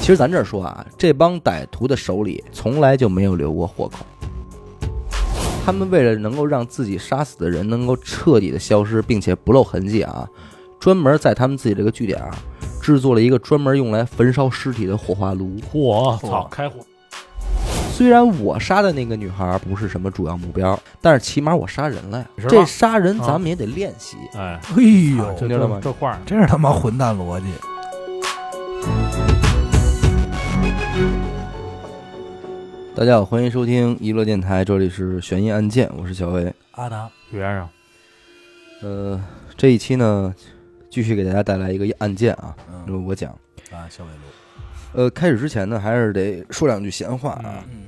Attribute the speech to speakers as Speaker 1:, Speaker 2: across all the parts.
Speaker 1: 其实咱这儿说啊，这帮歹徒的手里从来就没有留过活口。他们为了能够让自己杀死的人能够彻底的消失，并且不露痕迹啊，专门在他们自己这个据点啊，制作了一个专门用来焚烧尸体的火化炉。
Speaker 2: 嚯，操，开火！
Speaker 1: 虽然我杀的那个女孩不是什么主要目标，但是起码我杀人了呀。这杀人咱们也得练习。
Speaker 2: 哎，
Speaker 3: 哎呦，
Speaker 2: 这
Speaker 1: 听着了吗
Speaker 2: 这话
Speaker 3: 真是他妈混蛋逻辑。
Speaker 1: 大家好，欢迎收听娱乐电台，这里是悬疑案件，我是小薇。
Speaker 3: 阿达，
Speaker 2: 圆上，
Speaker 1: 呃，这一期呢，继续给大家带来一个案件啊，我讲。
Speaker 3: 啊，小伟路，
Speaker 1: 呃，开始之前呢，还是得说两句闲话啊。
Speaker 3: 嗯。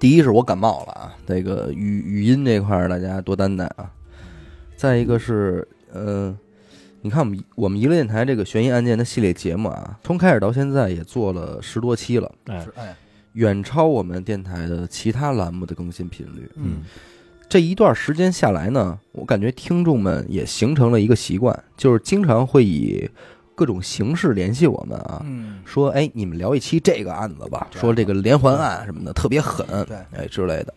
Speaker 1: 第一是我感冒了啊，这个语语音这块儿大家多担待啊。再一个是，呃，你看我们我们娱乐电台这个悬疑案件的系列节目啊，从开始到现在也做了十多期了，
Speaker 2: 哎。
Speaker 3: 是，哎，
Speaker 1: 远超我们电台的其他栏目的更新频率。
Speaker 3: 嗯，
Speaker 1: 这一段时间下来呢，我感觉听众们也形成了一个习惯，就是经常会以各种形式联系我们啊，
Speaker 3: 嗯，
Speaker 1: 说哎，你们聊一期这个案子吧，说这个连环案什么的特别狠，
Speaker 3: 对，
Speaker 1: 哎之类的。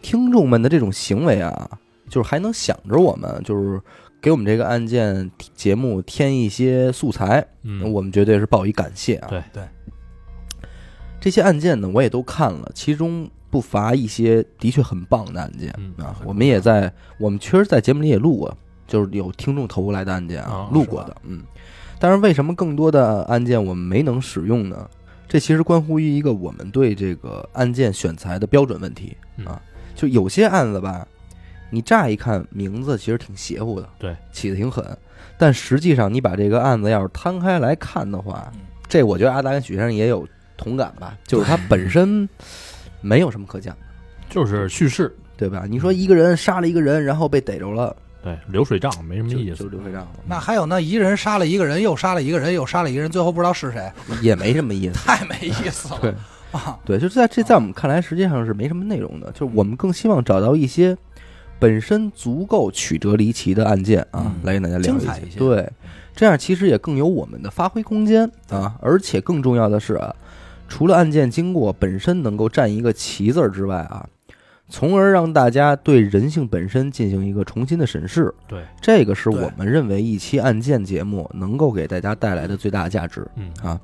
Speaker 1: 听众们的这种行为啊，就是还能想着我们，就是给我们这个案件节目添一些素材，
Speaker 2: 嗯，
Speaker 1: 我们绝对是报以感谢啊。
Speaker 2: 对
Speaker 3: 对，
Speaker 1: 这些案件呢，我也都看了，其中不乏一些的确很棒的案件
Speaker 2: 嗯
Speaker 1: 啊。我们也在，我们确实在节目里也录过，就是有听众投过来的案件啊
Speaker 2: 啊，
Speaker 1: 录过的，嗯。但是为什么更多的案件我们没能使用呢？这其实关乎于一个我们对这个案件选材的标准问题
Speaker 2: 嗯
Speaker 1: 啊。就有些案子吧，你乍一看名字其实挺邪乎的，
Speaker 2: 对，
Speaker 1: 起的挺狠，但实际上你把这个案子要是摊开来看的话，
Speaker 3: 嗯
Speaker 1: 这我觉得阿达跟许先生也有同感吧，就是它本身没有什么可讲的，
Speaker 2: 就是叙事，
Speaker 1: 对吧？你说一个人杀了一个人，然后被逮着了，
Speaker 2: 对，流水账没什么
Speaker 1: 就
Speaker 2: 意思，
Speaker 1: 就流水账了，
Speaker 3: 那还有那一人杀了一个人，又杀了一个人，又杀了一个人，最后不知道是谁，
Speaker 1: 也没什么意思。
Speaker 3: 太没意思了。
Speaker 1: 对
Speaker 3: 啊，
Speaker 1: 对，就是在这在我们看来，实际上是没什么内容的。就是我们更希望找到一些本身足够曲折离奇的案件啊，
Speaker 3: 嗯
Speaker 1: 来跟大家聊
Speaker 3: 精彩一些
Speaker 1: 对，这样其实也更有我们的发挥空间啊。而且更重要的是啊，除了案件经过本身能够占一个“奇”字儿之外啊，从而让大家对人性本身进行一个重新的审视。
Speaker 2: 对，
Speaker 1: 这个是我们认为一期案件节目能够给大家带来的最大价值。
Speaker 2: 嗯。
Speaker 1: 啊。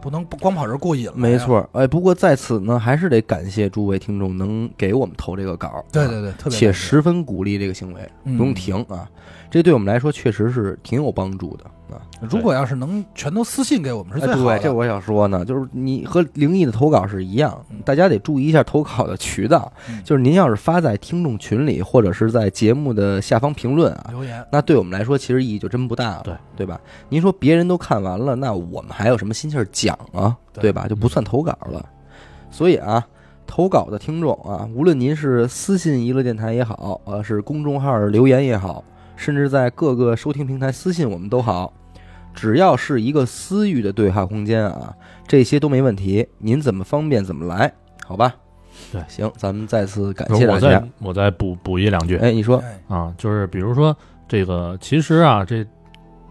Speaker 3: 不能不光跑这儿过瘾了。
Speaker 1: 没，错，哎，不过在此呢，还是得感谢诸位听众能给我们投这个稿
Speaker 3: 对对对，特别
Speaker 1: 且十分鼓励这个行为，
Speaker 3: 嗯。
Speaker 1: 不用停啊，这对我们来说确实是挺有帮助的啊。
Speaker 3: 如果要是能全都私信给我们是
Speaker 1: 哎，
Speaker 3: 最好的。
Speaker 1: 对，这我想说呢，就是你和灵异的投稿是一样
Speaker 3: 嗯，
Speaker 1: 大家得注意一下投稿的渠道，
Speaker 3: 嗯
Speaker 1: 就是您要是发在听众群里，或者是在节目的下方评论啊，
Speaker 3: 留言，
Speaker 1: 那对我们来说其实意义就真不大了，
Speaker 2: 对
Speaker 1: 对吧？您说别人都看完了，那我们还有什么心气儿讲啊，
Speaker 3: 对
Speaker 1: 对吧？就不算投稿了。所以啊，投稿的听众啊，无论您是私信娱乐电台也好，呃，是公众号留言也好，甚至在各个收听平台私信我们都好，只要是一个私域的对话空间啊，这些都没问题。您怎么方便怎么来，好吧？
Speaker 2: 对
Speaker 1: 行，咱们再次感谢大
Speaker 2: 我再
Speaker 1: 家。
Speaker 2: 我再补补一两句
Speaker 1: 哎，你说，
Speaker 3: 哎
Speaker 2: 啊，就是比如说这个，其实啊，这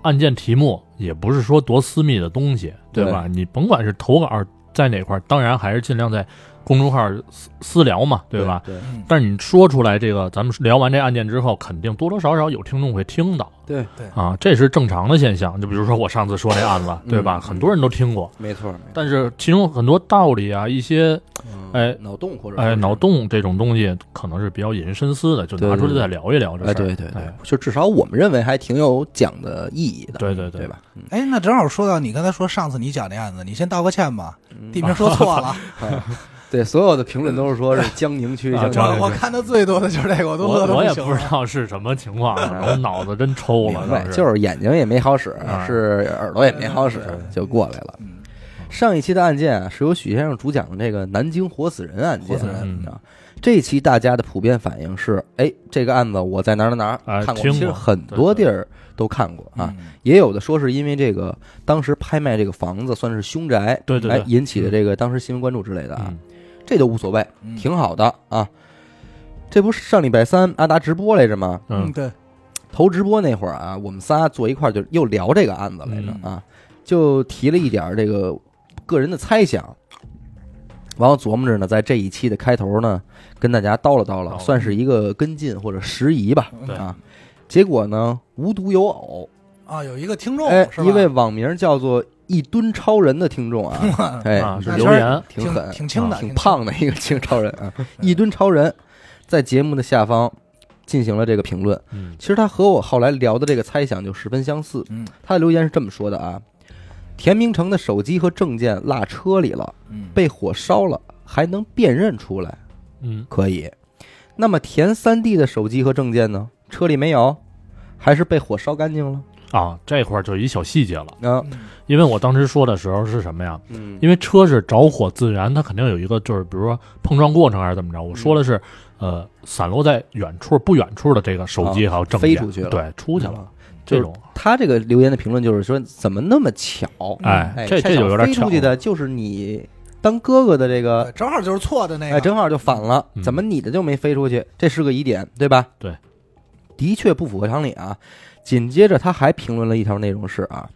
Speaker 2: 案件题目也不是说多私密的东西，对吧？你甭管是投稿在哪块儿，当然还是尽量在公众号私私聊嘛，对吧？
Speaker 1: 对。
Speaker 3: 嗯。
Speaker 2: 但是你说出来这个，咱们聊完这案件之后，肯定多多少少有听众会听到。
Speaker 1: 对。
Speaker 2: 对，啊，这是正常的现象。就比如说我上次说那案子，对吧？
Speaker 1: 嗯。
Speaker 2: 很多人都听过，
Speaker 1: 没错，没错。
Speaker 2: 但是其中很多道理啊，一些
Speaker 1: 嗯
Speaker 2: 哎
Speaker 1: 脑洞或者
Speaker 2: 哎脑洞这种东西，可能是比较引人深思的，就拿出来再聊一聊这
Speaker 1: 哎，
Speaker 2: 事儿。
Speaker 1: 对对对。
Speaker 2: 哎，
Speaker 1: 就至少我们认为还挺有讲的意义的，
Speaker 2: 对对对
Speaker 1: 对。吧？嗯。
Speaker 3: 哎，那正好说到你刚才说上次你讲那案子，你先道个歉吧，
Speaker 1: 嗯。
Speaker 3: 地名说错了。
Speaker 1: 啊对，所有的评论都是说是江宁区，
Speaker 2: 啊
Speaker 1: 江宁区。
Speaker 3: 我我看的最多的就是这个，我都
Speaker 2: 我我也不知。道是什么情况，我脑子真抽了，
Speaker 1: 就是眼睛也没好使，
Speaker 2: 啊。
Speaker 1: 是耳朵也没好使，就过来了。
Speaker 3: 嗯，
Speaker 1: 上一期的案件啊，是由许先生主讲的这个南京活死人案件
Speaker 3: 活死人
Speaker 2: 嗯。
Speaker 1: 啊。这一期大家的普遍反应是，哎，这个案子我在哪儿哪儿哪儿
Speaker 2: 哎
Speaker 1: 看过，其实很多地儿都看过啊。
Speaker 3: 嗯，
Speaker 1: 也有的说是因为这个当时拍卖这个房子算是凶宅，
Speaker 2: 对对对。
Speaker 1: 哎引起的这个当时新闻关注之类的啊，
Speaker 2: 嗯
Speaker 1: 这都无所谓，
Speaker 3: 嗯。
Speaker 1: 挺好的啊。这不是上礼拜三阿达直播来着吗？
Speaker 3: 嗯，
Speaker 2: 嗯
Speaker 3: 对，
Speaker 1: 头直播那会儿啊，我们仨坐一块儿就又聊这个案子来着
Speaker 3: 嗯。
Speaker 1: 啊。就提了一点这个个人的猜想，完了琢磨着呢，在这一期的开头呢，跟大家叨唠叨唠，算是一个跟进或者拾遗吧。啊，结果呢，无独有偶，
Speaker 3: 啊，有一个听众
Speaker 1: 哎，一位网名叫做“一吨超人”的听众啊，哎
Speaker 2: 留言，
Speaker 3: 挺
Speaker 1: 挺狠，
Speaker 3: 挺轻的，
Speaker 1: 挺胖的一个轻超人啊，一吨超人，在节目的下方进行了这个评论。
Speaker 2: 嗯
Speaker 1: 其实他和我后来聊的这个猜想就十分相似。
Speaker 3: 嗯
Speaker 1: 他的留言是这么说的啊：田明成的手机和证件落车里了，
Speaker 3: 嗯，
Speaker 1: 被火烧了，还能辨认出来，
Speaker 2: 嗯，
Speaker 1: 可以。那么田三弟的手机和证件呢？车里没有，还是被火烧干净了？
Speaker 2: 啊，这块儿就一小细节了，
Speaker 1: 啊，
Speaker 3: 嗯
Speaker 2: 因为我当时说的时候是什么呀？
Speaker 1: 嗯，
Speaker 2: 因为车是着火自燃，它肯定有一个就是比如说碰撞过程还是怎么着。我说的是，呃，散落在远处不远处的这个手机还有证件
Speaker 1: 飞出去了
Speaker 2: 对，出去了。
Speaker 1: 嗯
Speaker 2: 这种，
Speaker 1: 他这个留言的评论就是说，怎么那么巧？
Speaker 2: 哎，
Speaker 1: 哎，
Speaker 2: 这这就有点巧
Speaker 1: 飞出去的就是你当哥哥的这个
Speaker 3: 正好就是错的那个，
Speaker 1: 哎，正好就反了，
Speaker 2: 嗯
Speaker 1: 怎么你的就没飞出去？这是个疑点，对吧？
Speaker 2: 对，
Speaker 1: 的确不符合常理啊。紧接着他还评论了一条内容是啊，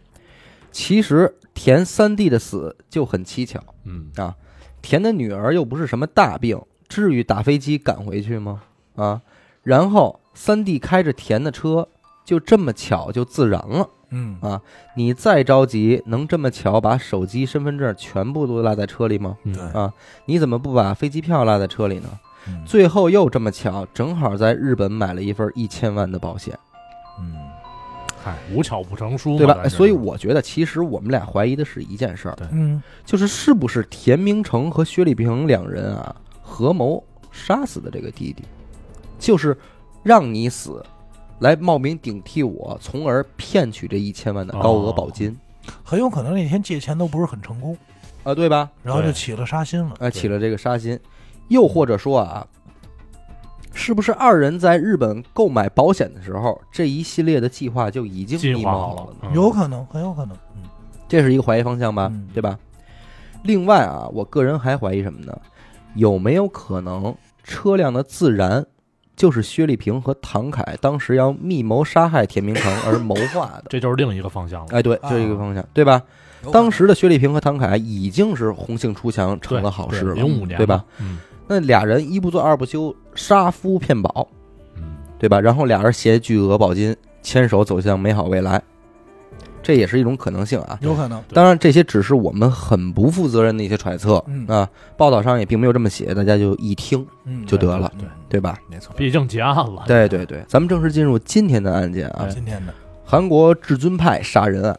Speaker 1: 其实田三弟的死就很蹊跷，
Speaker 2: 嗯啊，
Speaker 1: 田的女儿又不是什么大病，至于打飞机赶回去吗？啊，然后三弟开着田的车，就这么巧就自燃了。
Speaker 3: 嗯
Speaker 1: 啊你再着急，能这么巧把手机、身份证全部都落在车里吗？
Speaker 2: 嗯
Speaker 3: 对
Speaker 1: 啊，你怎么不把飞机票落在车里呢？
Speaker 3: 嗯
Speaker 1: 最后又这么巧，正好在日本买了一份一千万的保险，
Speaker 3: 嗯
Speaker 2: 嗨，无巧不成书，
Speaker 1: 对吧？哎所以我觉得，其实我们俩怀疑的是一件事儿，
Speaker 3: 嗯。
Speaker 1: 就是是不是田明成和薛立平两人啊合谋杀死的这个弟弟，就是让你死，来冒名顶替我，从而骗取这一千万的高额保金
Speaker 3: 很有可能那天借钱都不是很成功，
Speaker 1: 啊，对吧？
Speaker 3: 然后就
Speaker 2: 对。
Speaker 3: 起了杀心了。
Speaker 1: 哎，起了这个杀心，又或者说啊，是不是二人在日本购买保险的时候，这一系列的计划就已经
Speaker 2: 计
Speaker 1: 密
Speaker 2: 划好了
Speaker 1: 谋好了呢？，
Speaker 2: 嗯
Speaker 3: 有可能，很有可能。嗯
Speaker 1: 这是一个怀疑方向吧，
Speaker 3: 嗯
Speaker 1: 对吧？另外啊，我个人还怀疑什么呢？有没有可能车辆的自燃就是薛丽萍和唐凯当时要密谋杀害田明成而谋划的？
Speaker 2: 这就是另一个方向了。
Speaker 1: 哎，对，
Speaker 3: 啊
Speaker 1: 这是一个方向，对吧？
Speaker 3: 有可能
Speaker 1: 当时的薛丽萍和唐凯已经是红杏出墙，成了好事了，
Speaker 2: 零五年
Speaker 1: 对吧？？
Speaker 2: 嗯
Speaker 1: 那俩人一不做二不休，杀夫骗保，
Speaker 2: 嗯，
Speaker 1: 对吧？然后俩人携巨额保金，牵手走向美好未来，这也是一种可能性啊。
Speaker 3: 有可能。
Speaker 1: 当然，这些只是我们很不负责任的一些揣测
Speaker 3: 嗯
Speaker 1: 啊，报道上也并没有这么写，大家就一听
Speaker 3: 嗯，
Speaker 1: 就得了，
Speaker 3: 对，
Speaker 1: 对吧？
Speaker 3: 没错。
Speaker 2: 毕竟结案了。
Speaker 1: 对对对，咱们正式进入今天的案件啊
Speaker 2: 哎，
Speaker 3: 今天的
Speaker 1: 韩国至尊派杀人案。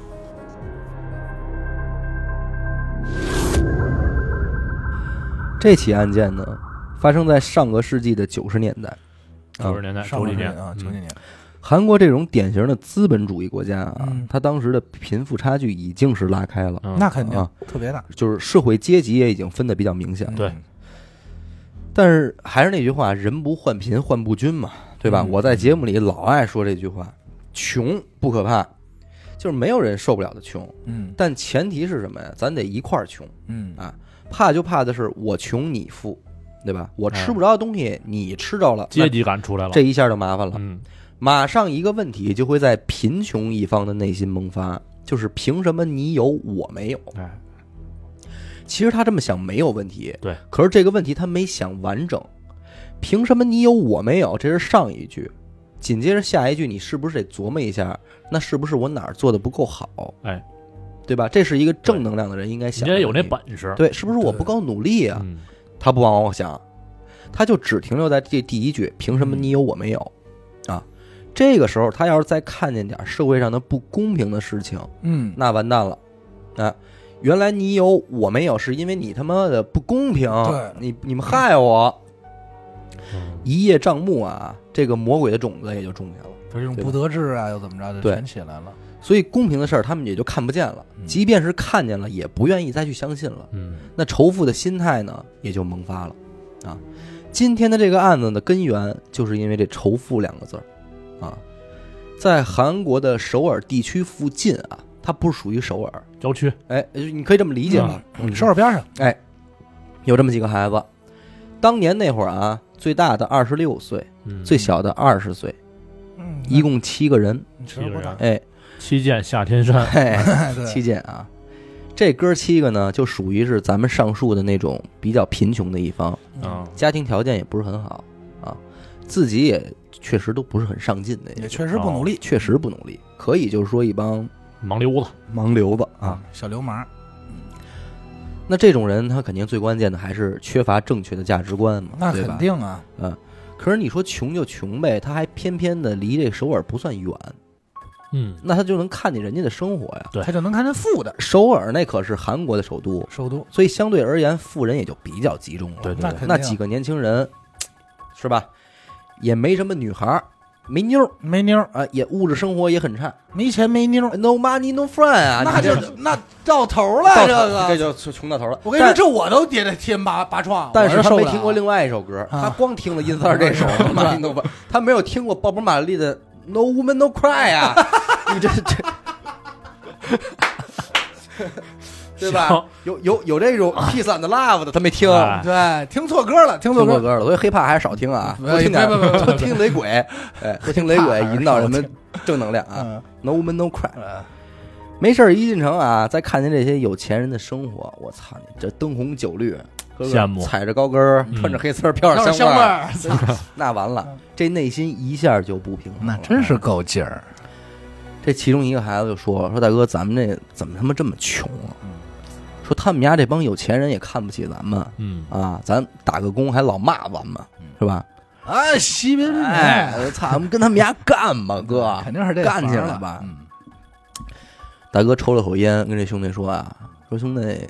Speaker 1: 这起案件呢，发生在上个世纪的九十年代。
Speaker 2: 九十年代、
Speaker 3: 上
Speaker 2: 九几年。
Speaker 3: 啊，九几
Speaker 2: 嗯
Speaker 3: 年。
Speaker 1: 韩国这种典型的资本主义国家啊
Speaker 3: 嗯，
Speaker 1: 它当时的贫富差距已经是拉开了，
Speaker 2: 嗯。
Speaker 3: 那肯定
Speaker 1: 啊。
Speaker 3: 特别大，
Speaker 1: 就是社会阶级也已经分得比较明显了。
Speaker 2: 对。
Speaker 3: 嗯
Speaker 1: 但是还是那句话，人不患贫患不均嘛，对吧？
Speaker 3: 嗯。
Speaker 1: 我在节目里老爱说这句话，穷不可怕，就是没有人受不了的穷，
Speaker 3: 嗯。
Speaker 1: 但前提是什么呀？咱得一块儿穷，
Speaker 3: 嗯。
Speaker 1: 啊怕就怕的是我穷你富，对吧？我吃
Speaker 2: 哎
Speaker 1: 不着的东西你吃着了，
Speaker 2: 阶级感出来了。
Speaker 1: 这一下就麻烦了。
Speaker 2: 嗯，
Speaker 1: 马上一个问题就会在贫穷一方的内心萌发，就是凭什么你有我没有？
Speaker 2: 哎，
Speaker 1: 其实他这么想没有问题，
Speaker 2: 对。
Speaker 1: 可是这个问题他没想完整，凭什么你有我没有？这是上一句，紧接着下一句，你是不是得琢磨一下？那是不是我哪儿做的不够好？
Speaker 2: 哎，
Speaker 1: 对吧？这是一个正能量的人应该想的问题。
Speaker 2: 这有那本事。
Speaker 1: 对，是不是我不够努力啊？
Speaker 2: 嗯，
Speaker 1: 他不往我想，他就只停留在这第一句：凭什么你有我没有？啊，这个时候他要是再看见点社会上的不公平的事情，
Speaker 3: 嗯
Speaker 1: 那完蛋了，啊，原来你有我没有，是因为你他妈的不公平，
Speaker 3: 对
Speaker 1: 你你们害我。
Speaker 2: 嗯
Speaker 1: 一叶障目啊，这个魔鬼的种子也就种下了。
Speaker 3: 这种不得志啊，又怎么着，就
Speaker 1: 对
Speaker 3: 全起来了。
Speaker 1: 所以公平的事儿他们也就看不见了，
Speaker 3: 嗯。
Speaker 1: 即便是看见了，也不愿意再去相信了。
Speaker 2: 嗯。
Speaker 1: 那仇富的心态呢，也就萌发了。啊。今天的这个案子的根源，就是因为这“仇富”两个字儿。啊，在韩国的首尔地区附近啊，它不是属于首尔，
Speaker 2: 郊区，
Speaker 1: 哎，你可以这么理解吧？嗯
Speaker 3: 首尔边上，
Speaker 1: 哎，有这么几个孩子，当年那会儿啊，最大的二十六岁，
Speaker 2: 嗯。
Speaker 1: 最小的二十岁，
Speaker 3: 嗯，
Speaker 1: 一共七个人。
Speaker 3: 其实不大，
Speaker 1: 哎，
Speaker 2: 七剑下天山，
Speaker 1: 嘿，七剑啊，这哥七个呢，就属于是咱们上述的那种比较贫穷的一方，
Speaker 2: 啊，
Speaker 1: 家庭条件也不是很好啊，自己也确实都不是很上进的，
Speaker 3: 也确实不努力。
Speaker 1: 确实不努力，可以就是说一帮
Speaker 2: 盲流子，
Speaker 1: 盲流子啊。，
Speaker 3: 小流氓，
Speaker 1: 那这种人，他肯定最关键的还是缺乏正确的价值观嘛，
Speaker 3: 那？肯定啊，嗯。
Speaker 1: 可是你说穷就穷呗，他还偏偏的离这首尔不算远，
Speaker 2: 嗯，
Speaker 1: 那他就能看见人家的生活呀。
Speaker 2: 对
Speaker 3: 他就能看见富的
Speaker 1: 首尔那可是韩国的首都，
Speaker 3: 首都，
Speaker 1: 所以相对而言，富人也就比较集中了。
Speaker 2: 对对对
Speaker 3: 那
Speaker 1: 那几个年轻人，是吧？也没什么女孩儿，没妞儿
Speaker 3: 没妞儿，
Speaker 1: 啊，也物质生活也很差
Speaker 3: 没钱没妞儿
Speaker 1: ，，no money no friend 啊，
Speaker 3: 那就那到头了，这个。
Speaker 1: 这就穷到头了。
Speaker 3: 我跟你说，这我都跌得天拔拔创，
Speaker 1: 但是他没听过另外一首歌，
Speaker 3: 啊
Speaker 1: 他光听了阴三儿这首 No money no friend，他没有听过鲍勃马利的 No woman no cry 啊，你这这。对吧？有有有这种 peace and love 的，他没听，
Speaker 2: 哎
Speaker 3: 对，听错歌了，听错歌，
Speaker 1: 了，所以 hiphop 还是少听啊，多听点，
Speaker 3: 别别别别
Speaker 1: 多听雷鬼，哎，多听雷鬼，引导人们正能量啊。
Speaker 3: 嗯
Speaker 1: ，No woman no cry，
Speaker 3: 呃
Speaker 1: 没事儿一进城啊，再看见这些有钱人的生活，我操你这灯红酒绿，哥哥
Speaker 2: 羡慕
Speaker 1: 踩着高跟儿，
Speaker 2: 嗯
Speaker 1: 穿着黑丝儿，飘着
Speaker 3: 香味
Speaker 1: 味儿，
Speaker 3: 儿，
Speaker 1: 那完了，这内心一下就不平衡了。
Speaker 3: 那真是够劲儿。
Speaker 1: 这其中一个孩子就说：“说大哥，咱们这怎么他妈这么穷啊？
Speaker 3: 嗯
Speaker 1: 说他们家这帮有钱人也看不起咱们
Speaker 2: 嗯，
Speaker 1: 啊，咱打个工还老骂咱们，是吧？
Speaker 3: 啊，西边边
Speaker 1: 哎，操，我们跟他们家干吧，哥！
Speaker 3: 肯定是这
Speaker 1: 干起来吧
Speaker 3: 嗯
Speaker 1: 大哥抽了口烟，跟这兄弟说啊，说兄弟，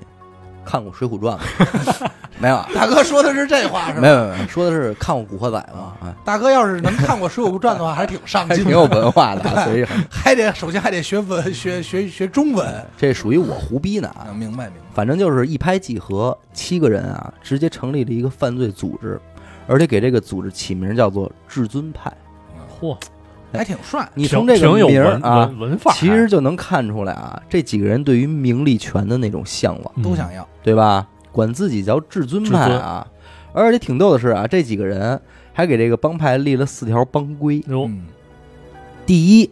Speaker 1: 看过《水浒传》吗？没有啊，
Speaker 3: 大哥说的是这话是吧？
Speaker 1: 没有，没有，说的是看过《古惑仔》吗？啊，
Speaker 3: 大哥要是能看过《水浒传》的话，还是挺上进
Speaker 1: 挺有文化的，所以
Speaker 3: 还得首先还得学文学学学中文。
Speaker 1: 这属于我胡逼呢
Speaker 3: 啊，
Speaker 1: 啊。
Speaker 3: 明白明白。
Speaker 1: 反正就是一拍即合，七个人啊，直接成立了一个犯罪组织，而且给这个组织起名叫做至尊派。
Speaker 2: 嚯，
Speaker 3: 还挺帅，
Speaker 1: 你从这个名儿啊，
Speaker 2: 文文法，
Speaker 1: 其实就能看出来啊，这几个人对于名利权的那种向往。
Speaker 2: 嗯
Speaker 3: 都想要。
Speaker 1: 对吧？管自己叫至尊派啊，而且挺逗的是啊，这几个人还给这个帮派立了四条帮规。
Speaker 3: 嗯
Speaker 1: 第一，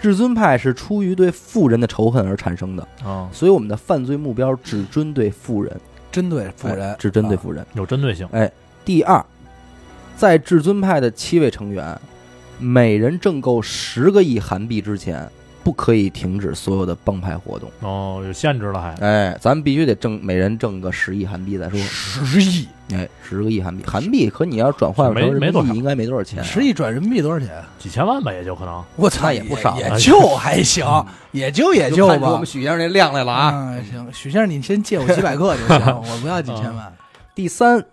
Speaker 1: 至尊派是出于对富人的仇恨而产生的，
Speaker 2: 啊，
Speaker 1: 所以我们的犯罪目标只针对富人，
Speaker 3: 针对富人
Speaker 1: 哎，只针对
Speaker 3: 啊
Speaker 1: 富人。
Speaker 2: 有针对性，哎
Speaker 1: 第二，在至尊派的七位成员，每人挣够十个亿韩币之前，不可以停止所有的帮派活动。
Speaker 2: 哦，有限制了还，
Speaker 1: 哎，咱们必须得挣，每人挣个十亿韩币再说。
Speaker 3: 十亿，
Speaker 1: 哎，十个亿韩币，韩币可你要转换成人民币应该没多少钱啊。
Speaker 3: 十亿转人民币多少钱？
Speaker 2: 几千万吧，也就可能，
Speaker 3: 我操，
Speaker 1: 那也不少
Speaker 3: 也就还行，也就也就吧
Speaker 1: 就看出我们。许先生那量来了啊！
Speaker 3: 嗯，行，许先生，你先借我几百个就行，我不要几千万。
Speaker 1: 第三，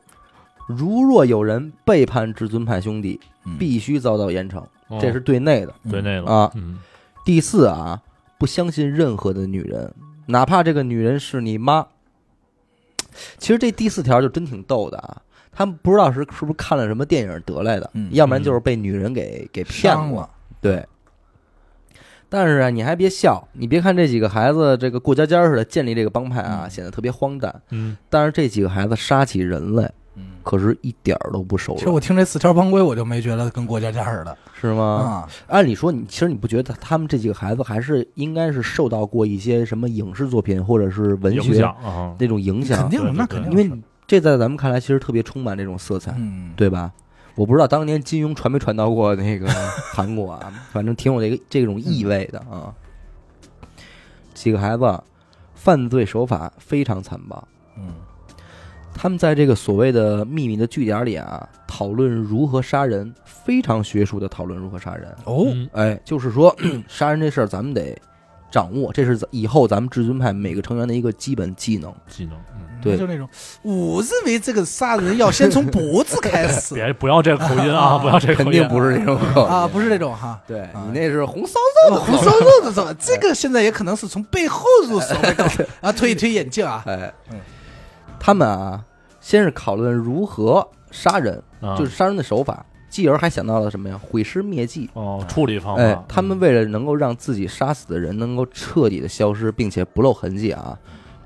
Speaker 1: 如若有人背叛至尊派兄弟，
Speaker 3: 嗯
Speaker 1: 必须遭到严惩，
Speaker 2: 哦
Speaker 1: 这是对内的。
Speaker 2: 对内的
Speaker 1: 啊
Speaker 2: 嗯，
Speaker 1: 第四啊，不相信任何的女人，哪怕这个女人是你妈。其实这第四条就真挺逗的啊！他们不知道是是不是看了什么电影得来的，
Speaker 3: 嗯
Speaker 1: 要不然就是被女人给给骗
Speaker 3: 了，
Speaker 1: 对。但是啊，你还别笑，你别看这几个孩子这个过家家似的建立这个帮派啊，
Speaker 3: 嗯
Speaker 1: 显得特别荒诞。
Speaker 2: 嗯，
Speaker 1: 但是这几个孩子杀起人来，
Speaker 3: 嗯。
Speaker 1: 可是一点儿都不手软，
Speaker 3: 其实我听这四条帮规，我就没觉得跟过家家似的
Speaker 1: 是吗？
Speaker 3: 啊。
Speaker 1: 按理说，你其实你不觉得他们这几个孩子还是应该是受到过一些什么影视作品或者是文学那种影响？
Speaker 3: 肯定那肯定，
Speaker 1: 因为这在咱们看来其实特别充满这种色彩，
Speaker 3: 嗯，
Speaker 1: 对吧？我不知道当年金庸传没传到过那个韩国啊，反正挺有这个这种意味的啊。几个孩子犯罪手法非常残暴，
Speaker 3: 嗯
Speaker 1: 他们在这个所谓的秘密的据点里啊，讨论如何杀人，非常学术的讨论如何杀人。
Speaker 3: 哦，
Speaker 2: 嗯。
Speaker 1: 哎，就是说 杀人这事儿，咱们得掌握，这是以后咱们至尊派每个成员的一个基本技能。
Speaker 2: 技能，嗯，
Speaker 1: 对。
Speaker 3: 就那种，我认为这个杀人要先从脖子开始。
Speaker 2: 别不要这个口音啊，不要这个口音，
Speaker 1: 肯定不是这种口音。
Speaker 3: 啊，不是那种哈。
Speaker 1: 对
Speaker 3: 啊。
Speaker 1: 你那是红烧肉的
Speaker 3: 红烧肉的走，这个现在也可能是从背后入手那种。啊，推一推眼镜啊，
Speaker 1: 哎。
Speaker 3: 嗯，
Speaker 1: 他们啊，先是讨论如何杀人，
Speaker 2: 啊
Speaker 1: 就是杀人的手法，继而还想到了什么呀？毁尸灭迹。
Speaker 2: 哦，处理方法，
Speaker 1: 哎，他们为了能够让自己杀死的人能够彻底的消失，并且不露痕迹啊，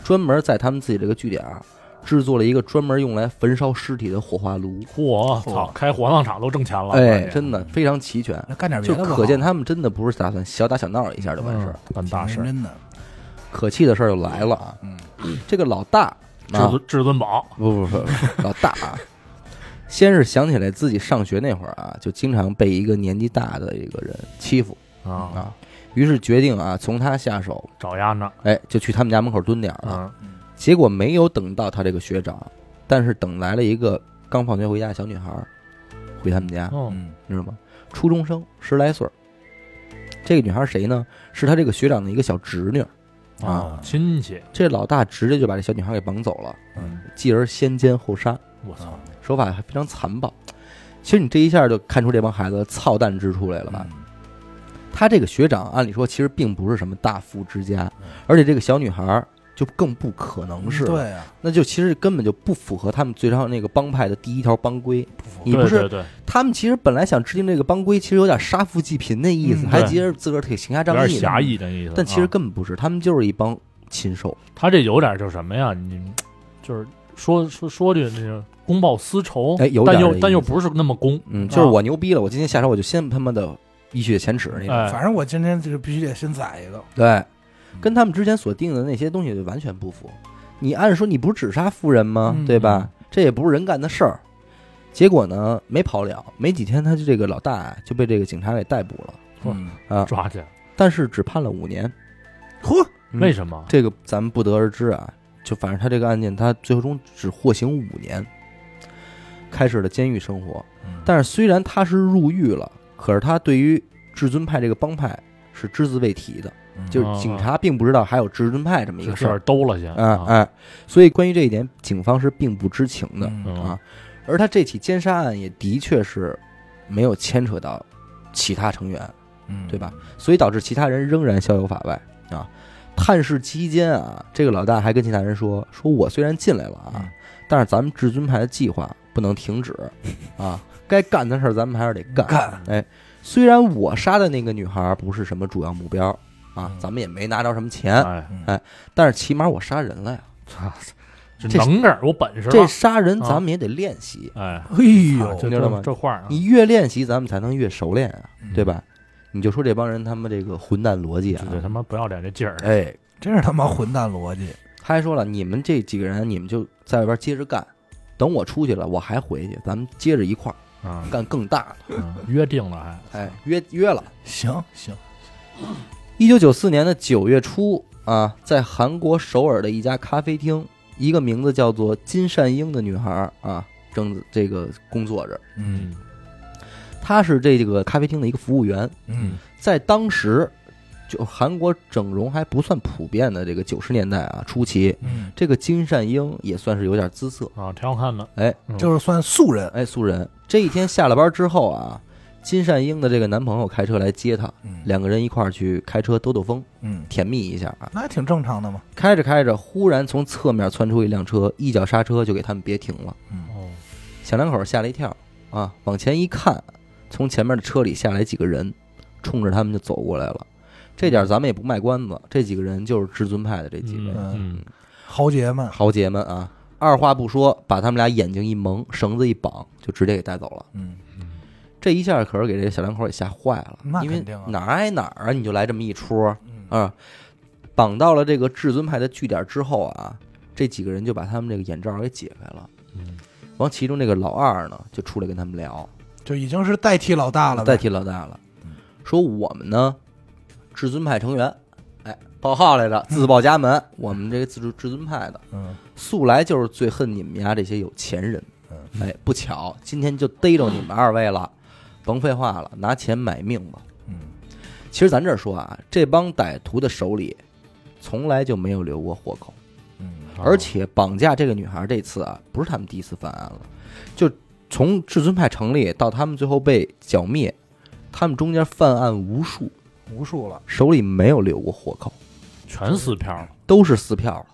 Speaker 1: 专门在他们自己这个据点啊，制作了一个专门用来焚烧尸体的火化炉。
Speaker 2: 嚯，操，开火葬场都挣钱了，
Speaker 1: 哎，真的非常齐全，
Speaker 3: 那干点别
Speaker 1: 就
Speaker 3: 的吧。
Speaker 1: 可见他们真的不是打算小打小闹一下就完事儿。
Speaker 2: 嗯干大事儿，
Speaker 3: 真的，
Speaker 1: 可气的事儿就来了啊！
Speaker 3: 嗯，
Speaker 1: 这个老大啊，
Speaker 2: 至尊至尊宝，
Speaker 1: 不不不，不老大。啊，先是想起来自己上学那会儿啊，就经常被一个年纪大的一个人欺负。
Speaker 2: 啊，
Speaker 1: 啊，于是决定啊从他下手，
Speaker 2: 找丫呢，
Speaker 1: 哎，就去他们家门口蹲点儿了。
Speaker 2: 嗯，
Speaker 1: 结果没有等到他这个学长，但是等来了一个刚放学回家的小女孩儿，回他们家，
Speaker 2: 哦，
Speaker 3: 嗯。
Speaker 1: 你知道吗？初中生，十来岁儿。这个女孩儿谁呢？是他这个学长的一个小侄女儿
Speaker 2: 啊，亲戚，
Speaker 1: 这老大直接就把这小女孩给绑走了，
Speaker 2: 嗯，
Speaker 1: 继而先奸后杀，
Speaker 2: 我操，
Speaker 1: 手法还非常残暴。其实你这一下就看出这帮孩子操蛋之处来了吧？
Speaker 3: 嗯。
Speaker 1: 他这个学长按理说其实并不是什么大富之家，而且这个小女孩儿就更不可能是，，
Speaker 3: 对啊，
Speaker 1: 那就其实根本就不符合他们最上那个帮派的第一条帮规。你不是
Speaker 2: 对对，
Speaker 1: 他们其实本来想制定这个帮规，其实有点杀富济贫的意思，
Speaker 3: 嗯
Speaker 1: 还
Speaker 2: 对
Speaker 1: 接着自个儿挺行侠
Speaker 2: 有
Speaker 1: 仗义的，
Speaker 2: 点侠义的意思，
Speaker 1: 但其实
Speaker 2: 啊
Speaker 1: 根本不是，他们就是一帮禽兽。
Speaker 2: 他这有点就是什么呀？你就是说说说句那个公报私仇，
Speaker 1: 哎有点
Speaker 2: 但又
Speaker 1: 意
Speaker 2: 但又不是那么公，
Speaker 1: 嗯，就是我牛逼了，我今天下手我就先他妈的一雪前耻那种。
Speaker 2: 哎，
Speaker 3: 反正我今天这个必须得先宰一个。
Speaker 1: 对，跟他们之前所定的那些东西就完全不符。你按说你不是只杀富人吗？
Speaker 3: 嗯
Speaker 1: 对吧？这也不是人干的事儿。结果呢，没跑了，没几天他就这个老大啊就被这个警察给逮捕了
Speaker 3: 嗯，
Speaker 1: 啊，
Speaker 2: 抓去，
Speaker 1: 但是只判了五年。
Speaker 3: 嚯，
Speaker 1: 嗯
Speaker 2: 为什么？
Speaker 1: 这个咱们不得而知啊。就反正他这个案件，他最终只获刑五年，开始了监狱生活。但是虽然他是入狱了，可是他对于至尊派这个帮派是只字未提的，就是警察并不知道还有至尊派这么一个事儿。
Speaker 2: 兜了先
Speaker 1: 哎
Speaker 2: 啊，
Speaker 1: 哎，所以关于这一点，警方是并不知情的
Speaker 3: 嗯
Speaker 2: 嗯
Speaker 1: 啊。而他这起奸杀案也的确是没有牵扯到其他成员，
Speaker 3: 嗯
Speaker 1: 对吧？所以导致其他人仍然逍遥法外啊。探视期间啊，这个老大还跟其他人说：“说我虽然进来了啊，
Speaker 3: 嗯
Speaker 1: 但是咱们至尊派的计划不能停止 啊，该干的事儿咱们还是得干。
Speaker 3: 干
Speaker 1: 哎，虽然我杀的那个女孩不是什么主要目标啊
Speaker 3: 嗯，
Speaker 1: 咱们也没拿着什么钱，
Speaker 2: 哎，
Speaker 1: 但是起码我杀人了呀。
Speaker 2: 操
Speaker 1: 这
Speaker 2: 能个儿有本事了。
Speaker 1: 这杀人咱们也得练习，
Speaker 2: 哎，
Speaker 3: 哎呦，
Speaker 2: 这
Speaker 1: 知道吗？
Speaker 2: 这这话啊，
Speaker 1: 你越练习，咱们才能越熟练啊，
Speaker 3: 嗯。
Speaker 1: 对吧？你就说这帮人他们这个混蛋逻辑啊。
Speaker 2: 这，这他妈不要脸这劲儿，
Speaker 1: 哎，
Speaker 3: 真是他妈混蛋逻辑。
Speaker 1: 他还说了，你们这几个人，你们就在外边接着干，等我出去了，我还回去，咱们接着一块儿
Speaker 2: 啊，
Speaker 1: 干更大的。
Speaker 2: 嗯约定了还，
Speaker 1: 哎，约约了。
Speaker 3: 行行，
Speaker 1: 一九九四年的九月初啊，在韩国首尔的一家咖啡厅，一个名字叫做金善英的女孩啊，正这个工作着。
Speaker 3: 嗯
Speaker 1: 她是这个咖啡厅的一个服务员，
Speaker 3: 嗯
Speaker 1: 在当时，就韩国整容还不算普遍的这个九十年代啊初期，
Speaker 3: 嗯，
Speaker 1: 这个金善英也算是有点姿色。
Speaker 2: 啊，挺好看的，
Speaker 1: 哎
Speaker 2: 嗯
Speaker 3: 就是算素人。
Speaker 1: 哎，素人这一天下了班之后啊，金善英的这个男朋友开车来接她，
Speaker 3: 嗯
Speaker 1: 两个人一块儿去开车兜兜风，
Speaker 3: 嗯，
Speaker 1: 甜蜜一下啊。
Speaker 3: 那还挺正常的嘛。
Speaker 1: 开着开着，忽然从侧面窜出一辆车，一脚刹车就给他们别停了。
Speaker 3: 嗯
Speaker 2: 哦，
Speaker 1: 小两口吓了一跳啊，往前一看，从前面的车里下来几个人，冲着他们就走过来了。这点咱们也不卖关子，这几个人就是至尊派的这几个
Speaker 2: 人嗯，
Speaker 3: 豪杰们，
Speaker 1: 豪杰们啊。二话不说，把他们俩眼睛一蒙，绳子一绑，就直接给带走了。
Speaker 3: 嗯
Speaker 1: 这一下可是给这小两口给吓坏了，因为哪儿挨哪儿啊，你就来这么一出
Speaker 3: 嗯
Speaker 1: 啊！绑到了这个至尊派的据点之后啊，这几个人就把他们这个眼罩给解开了。
Speaker 2: 嗯
Speaker 1: 完，其中这个老二呢，就出来跟他们聊，
Speaker 3: 就已经是代替老大了。
Speaker 1: 代替老大了，说我们呢，至尊派成员，哎，报号来着，自报家门，我们这个自至至尊派的，
Speaker 3: 嗯
Speaker 1: 素来就是最恨你们家这些有钱人。嗯哎，不巧，今天就逮着你们二位了，甭废话了，拿钱买命吧。
Speaker 3: 嗯
Speaker 1: 其实咱这儿说啊，这帮歹徒的手里从来就没有留过活口，
Speaker 3: 嗯
Speaker 1: 而且绑架这个女孩这次啊，不是他们第一次犯案了，就从至尊派成立到他们最后被剿灭，他们中间犯案无数，
Speaker 3: 无数了，
Speaker 1: 手里没有留过活口，
Speaker 2: 全撕票了，
Speaker 1: 都是撕票了，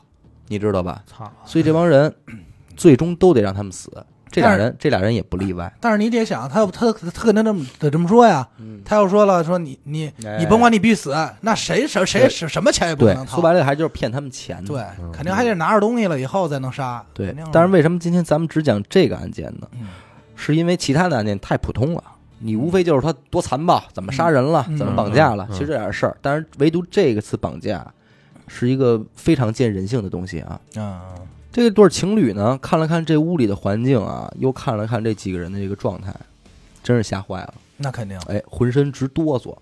Speaker 1: 你知道吧？
Speaker 2: 操！
Speaker 1: 所以这帮人 最终都得让他们死，这俩人这俩人也不例外。
Speaker 3: 但是你得想，他要他他跟他这么得这么说呀，
Speaker 1: 嗯，
Speaker 3: 他要说了说你你
Speaker 1: 哎。
Speaker 3: 你甭管你必死，那谁谁谁什什么钱也不
Speaker 1: 对
Speaker 3: 能，掏。
Speaker 1: 说，白了还就是骗他们钱。的。
Speaker 3: 对
Speaker 2: 嗯，
Speaker 3: 肯定还得拿着东西了以后才能杀，
Speaker 1: 对，但是。为什么今天咱们只讲这个案件呢？
Speaker 3: 嗯。
Speaker 1: 是因为其他的案件太普通了，你无非就是他多残暴，怎么杀人了，
Speaker 3: 嗯
Speaker 1: 怎么绑架了，其实这点事儿。但是唯独这个次绑架，是一个非常见人性的东西啊。
Speaker 3: 嗯
Speaker 1: 这对情侣呢，看了看这屋里的环境啊，又看了看这几个人的这个状态，真是吓坏了，
Speaker 3: 那肯定，
Speaker 1: 哎，浑身直哆嗦。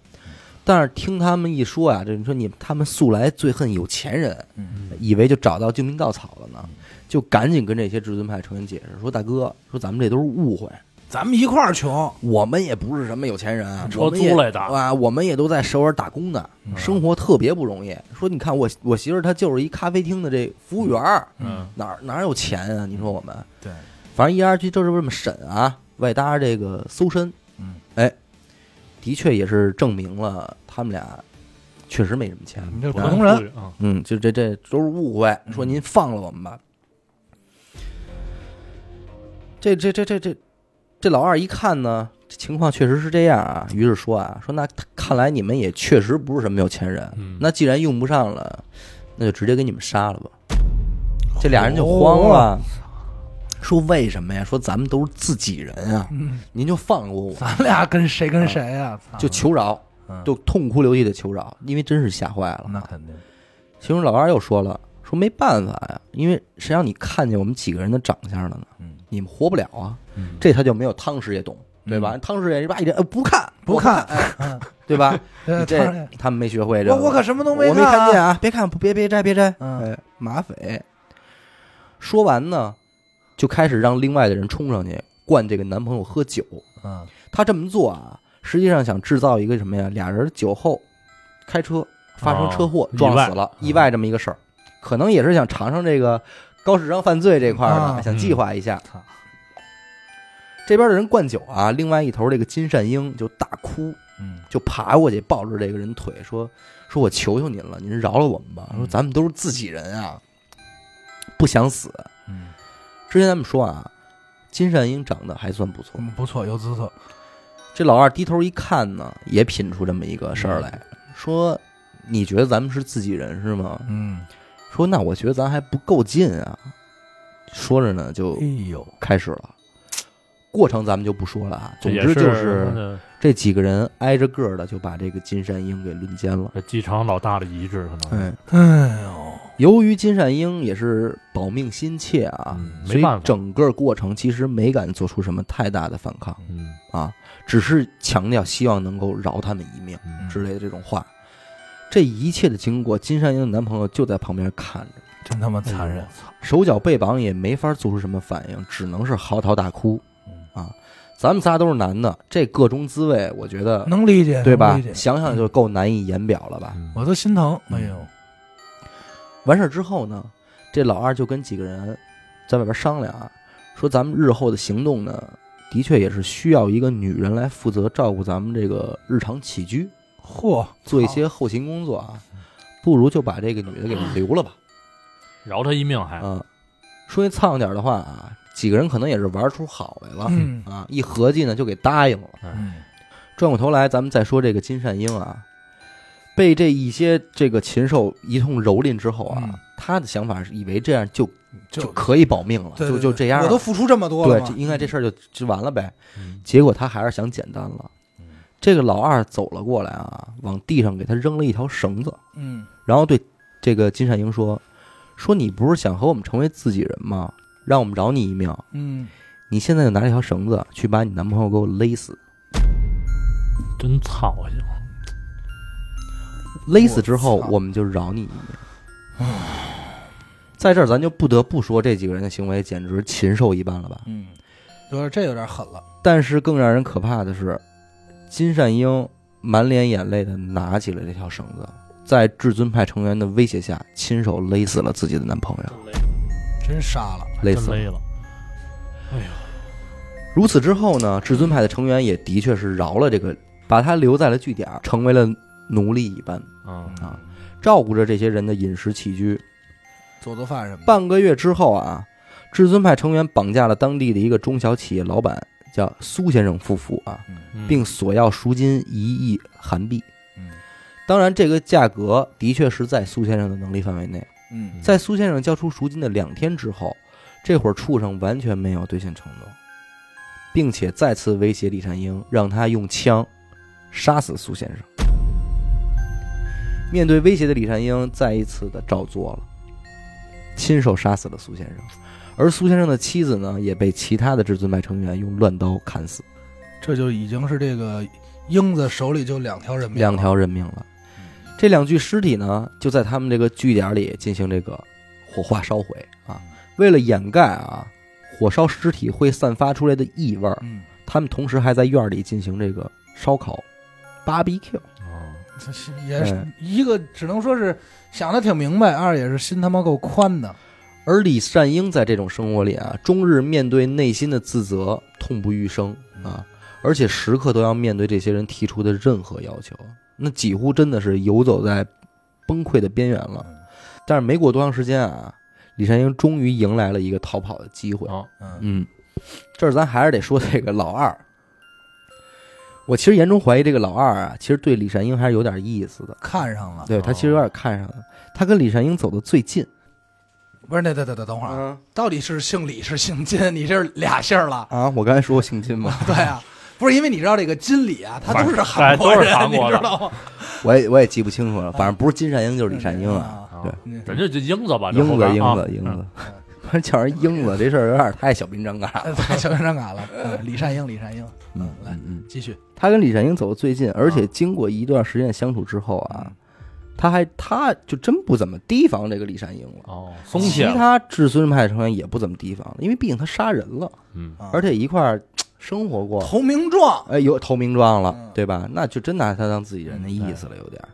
Speaker 1: 但是听他们一说呀、这你说你他们素来最恨有钱人，
Speaker 3: 嗯
Speaker 1: 以为就找到救命稻草了呢，就赶紧跟这些至尊派成员解释说：“大哥，说咱们这都是误会，
Speaker 3: 咱们一块儿穷，
Speaker 1: 我们也不是什么有钱人，
Speaker 2: 车
Speaker 1: 我
Speaker 2: 租来的。
Speaker 1: 啊，我们也都在首尔打工的，
Speaker 3: 嗯。
Speaker 1: 生活特别不容易。说你看我我媳妇儿她就是一咖啡厅的这服务员儿，
Speaker 2: 嗯。
Speaker 1: 哪哪有钱啊？你说我们，
Speaker 3: 对，
Speaker 1: 反正一而去就是这么审啊，外搭这个搜身，
Speaker 3: 嗯，
Speaker 1: 哎，的确也是证明了他们俩确实没什么钱。
Speaker 3: 你这
Speaker 2: 普
Speaker 3: 普通人，
Speaker 2: 啊，
Speaker 1: 嗯，就这这都是误会，
Speaker 3: 嗯。
Speaker 1: 说您放了我们吧。这这这这这这老二一看呢，这情况确实是这样啊，于是说啊，说那看来你们也确实不是什么有钱人，
Speaker 2: 嗯。
Speaker 1: 那既然用不上了，那就直接给你们杀了吧。这俩人就慌了，说为什么呀？说咱们都是自己人啊，
Speaker 3: 嗯，
Speaker 1: 您就放过我，
Speaker 3: 咱俩跟谁跟谁呀？操。
Speaker 1: 就求饶，
Speaker 3: 嗯。
Speaker 1: 就痛哭流涕的求饶，因为真是吓坏了。
Speaker 3: 那肯定，
Speaker 1: 其中老二又说了，说没办法呀，因为谁让你看见我们几个人的长相了呢？
Speaker 3: 嗯，
Speaker 1: 你们活不了啊！
Speaker 2: 嗯
Speaker 1: 这他就没有汤师爷懂，对吧？汤师爷一叭一人，呃，不看
Speaker 3: 不看，
Speaker 1: 哎，
Speaker 3: 嗯，
Speaker 1: 对吧？
Speaker 3: 呃
Speaker 1: 你
Speaker 3: 当然
Speaker 1: 这他们没学会这个，
Speaker 3: 我我可什么都没
Speaker 1: 我没
Speaker 3: 看啊
Speaker 1: 见啊！别看，别别摘，别摘。
Speaker 3: 嗯
Speaker 1: 哎，马匪。说完呢，就开始让另外的人冲上去灌这个男朋友喝酒。
Speaker 3: 嗯
Speaker 1: 他这么做啊，实际上想制造一个什么呀？俩人酒后开车发生车祸、
Speaker 2: 哦
Speaker 1: 撞死了，
Speaker 2: 嗯
Speaker 1: 意外这么一个事儿，可能也是想尝尝这个高智商犯罪这块儿的，
Speaker 3: 啊。
Speaker 1: 想计划一下。
Speaker 3: 操
Speaker 1: 这边的人灌酒啊，另外一头这个金善英就大哭，
Speaker 3: 嗯。
Speaker 1: 就爬过去抱着这个人腿说：“说我求求您了，您饶了我们吧！
Speaker 3: 嗯。
Speaker 1: 说咱们都是自己人啊，不想死。
Speaker 3: 嗯，”
Speaker 1: 之前咱们说啊，金善英长得还算不错，
Speaker 3: 嗯不错，有姿色，
Speaker 1: 这老二低头一看呢，也品出这么一个事儿来，
Speaker 3: 嗯。
Speaker 1: 说：“你觉得咱们是自己人是吗？
Speaker 3: 嗯，？”
Speaker 1: 说：“那我觉得咱还不够近啊。”说着呢，就
Speaker 3: 哎呦，
Speaker 1: 开始了。过程咱们就不说了啊，总之就是
Speaker 2: 呃
Speaker 1: 这几个人挨着个儿的就把这个金善英给轮奸了。
Speaker 2: 这继承老大的遗志，可能
Speaker 1: 哎，
Speaker 3: 哎呦，
Speaker 1: 由于金善英也是保命心切啊，
Speaker 2: 嗯
Speaker 1: 所以
Speaker 2: 没办法
Speaker 1: 整个过程其实没敢做出什么太大的反抗
Speaker 2: 嗯
Speaker 1: 啊，只是强调希望能够饶他们一命
Speaker 2: 嗯
Speaker 1: 之类的这种话。这一切的经过，金山英的男朋友就在旁边看着，
Speaker 3: 真他妈残忍。
Speaker 2: 操
Speaker 1: 手脚被绑也没法做出什么反应，只能是嚎啕大哭。
Speaker 3: 嗯。
Speaker 1: 啊。咱们仨都是男的，这个中滋味，我觉得
Speaker 3: 能理解，
Speaker 1: 对吧？想想就够难以言表了吧？
Speaker 2: 嗯。
Speaker 3: 我都心疼，
Speaker 1: 嗯。
Speaker 3: 哎呦，
Speaker 1: 完事儿之后呢，这老二就跟几个人在外边商量啊，说咱们日后的行动呢，的确也是需要一个女人来负责照顾咱们这个日常起居，
Speaker 3: 嚯，
Speaker 1: 做一些后勤工作啊，不如就把这个女的给留了吧。
Speaker 2: 饶她一命还
Speaker 1: 啊，说句苍点的话啊，几个人可能也是玩出好来了
Speaker 3: 嗯
Speaker 1: 啊，一合计呢就给答应了。
Speaker 3: 嗯
Speaker 1: 转过头来，咱们再说这个金善英啊，被这一些这个禽兽一通蹂躏之后啊，
Speaker 3: 嗯
Speaker 1: 他的想法是以为这样就
Speaker 3: 就
Speaker 1: 就可以保命了，就
Speaker 3: 对对对
Speaker 1: 就这样了。
Speaker 3: 我都付出这么多了
Speaker 1: 对，应该这事儿就就完了呗。
Speaker 2: 嗯
Speaker 1: 结果他还是想简单了。
Speaker 3: 嗯
Speaker 1: 这个老二走了过来啊，往地上给他扔了一条绳子，
Speaker 3: 嗯
Speaker 1: 然后对这个金善英说：“说你不是想和我们成为自己人吗？让我们饶你一命。
Speaker 3: 嗯，
Speaker 1: 你现在就拿这条绳子去把你男朋友给我勒死。
Speaker 2: 真操心，
Speaker 1: 勒死之后
Speaker 3: 我，操
Speaker 1: 我们就饶你一命。”在这儿，咱就不得不说这几个人的行为简直禽兽一般了吧？
Speaker 3: 嗯，有点这有点狠了，
Speaker 1: 但是更让人可怕的是，金善英满脸眼泪的拿起了这条绳子，在至尊派成员的威胁下，亲手勒死了自己的男朋友，
Speaker 3: 真杀了，
Speaker 1: 勒死了。
Speaker 2: 哎呀，
Speaker 1: 如此之后呢，至尊派的成员也的确是饶了这个，把他留在了据点，成为了奴隶一般，
Speaker 2: 嗯
Speaker 1: 啊照顾着这些人的饮食起居。
Speaker 3: 做做饭什么。
Speaker 1: 半个月之后啊，至尊派成员绑架了当地的一个中小企业老板，叫苏先生夫妇啊，
Speaker 2: 嗯
Speaker 1: 并索要赎金一亿韩币。
Speaker 3: 嗯
Speaker 1: 当然，这个价格的确是在苏先生的能力范围内。
Speaker 3: 嗯
Speaker 1: 在苏先生交出赎金的两天之后，这会儿畜生完全没有兑现承诺，并且再次威胁李善英，让他用枪杀死苏先生。面对威胁的李善英再一次的照做了，亲手杀死了苏先生。而苏先生的妻子呢，也被其他的至尊派成员用乱刀砍死，
Speaker 3: 这就已经是这个英子手里就两条人命，
Speaker 1: 两条人命了。这两具尸体呢，就在他们这个据点里进行这个火化烧毁啊。为了掩盖啊火烧尸体会散发出来的异味儿，
Speaker 3: 嗯，
Speaker 1: 他们同时还在院里进行这个烧烤，BBQ。
Speaker 2: 哦
Speaker 3: 这是也是一个只能说是想的挺明白，二也是心他妈够宽的。
Speaker 1: 而李善英在这种生活里啊，终日面对内心的自责，痛不欲生啊，而且时刻都要面对这些人提出的任何要求，那几乎真的是游走在崩溃的边缘了。但是没过多长时间啊，李善英终于迎来了一个逃跑的机会。
Speaker 3: 嗯，
Speaker 1: 这儿咱还是得说这个老二。我其实严重怀疑这个老二啊，其实对李善英还是有点意思的。
Speaker 3: 看上了，
Speaker 1: 对他其实有点看上了，他跟李善英走的最近。
Speaker 3: 不是那等等等等会儿到底是姓李是姓金？你这是俩姓儿了？
Speaker 1: 啊，我刚才说过姓金吗，
Speaker 3: 对啊，不是因为你知道这个金李啊，他都是
Speaker 2: 哎
Speaker 3: 韩国人，你知道吗？
Speaker 1: 我也我也记不清楚了，反正不是金善英就是李善英啊，
Speaker 3: 啊
Speaker 1: 对
Speaker 3: 嗯
Speaker 2: 人家就英子吧，
Speaker 1: 英子英子英子，反正叫人英子这事儿有点太小兵张嘎了。
Speaker 3: 太小兵张嘎了。嗯李善英，李善英，嗯，来
Speaker 1: 嗯嗯，
Speaker 3: 继续。
Speaker 1: 他跟李善英走的最近，而且经过一段时间相处之后啊，他还他就真不怎么提防这个李善英了。
Speaker 2: 哦，松
Speaker 1: 其他至尊派成员也不怎么提防了，因为毕竟他杀人了，
Speaker 2: 嗯，
Speaker 3: 啊。
Speaker 1: 而且一块儿生活过，
Speaker 3: 投名状，
Speaker 1: 哎，有投名状了
Speaker 3: 嗯，
Speaker 1: 对吧？那就真拿他当自己人的意思了，有点儿。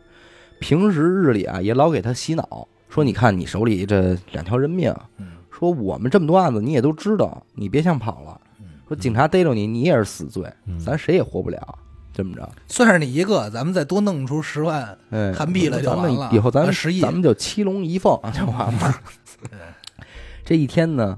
Speaker 1: 平时日里啊，也老给他洗脑，说你看你手里这两条人命，
Speaker 3: 嗯。
Speaker 1: 说我们这么多案子你也都知道，你别想跑了。说警察逮着你，你也是死罪，
Speaker 2: 嗯。
Speaker 1: 咱谁也活不了。这么着，
Speaker 3: 算是你一个，咱们再多弄出十万
Speaker 1: 哎，
Speaker 3: 韩币来就完了
Speaker 1: 以后咱们
Speaker 3: 啊十亿。
Speaker 1: 咱们就七龙一凤这完了。这一天呢，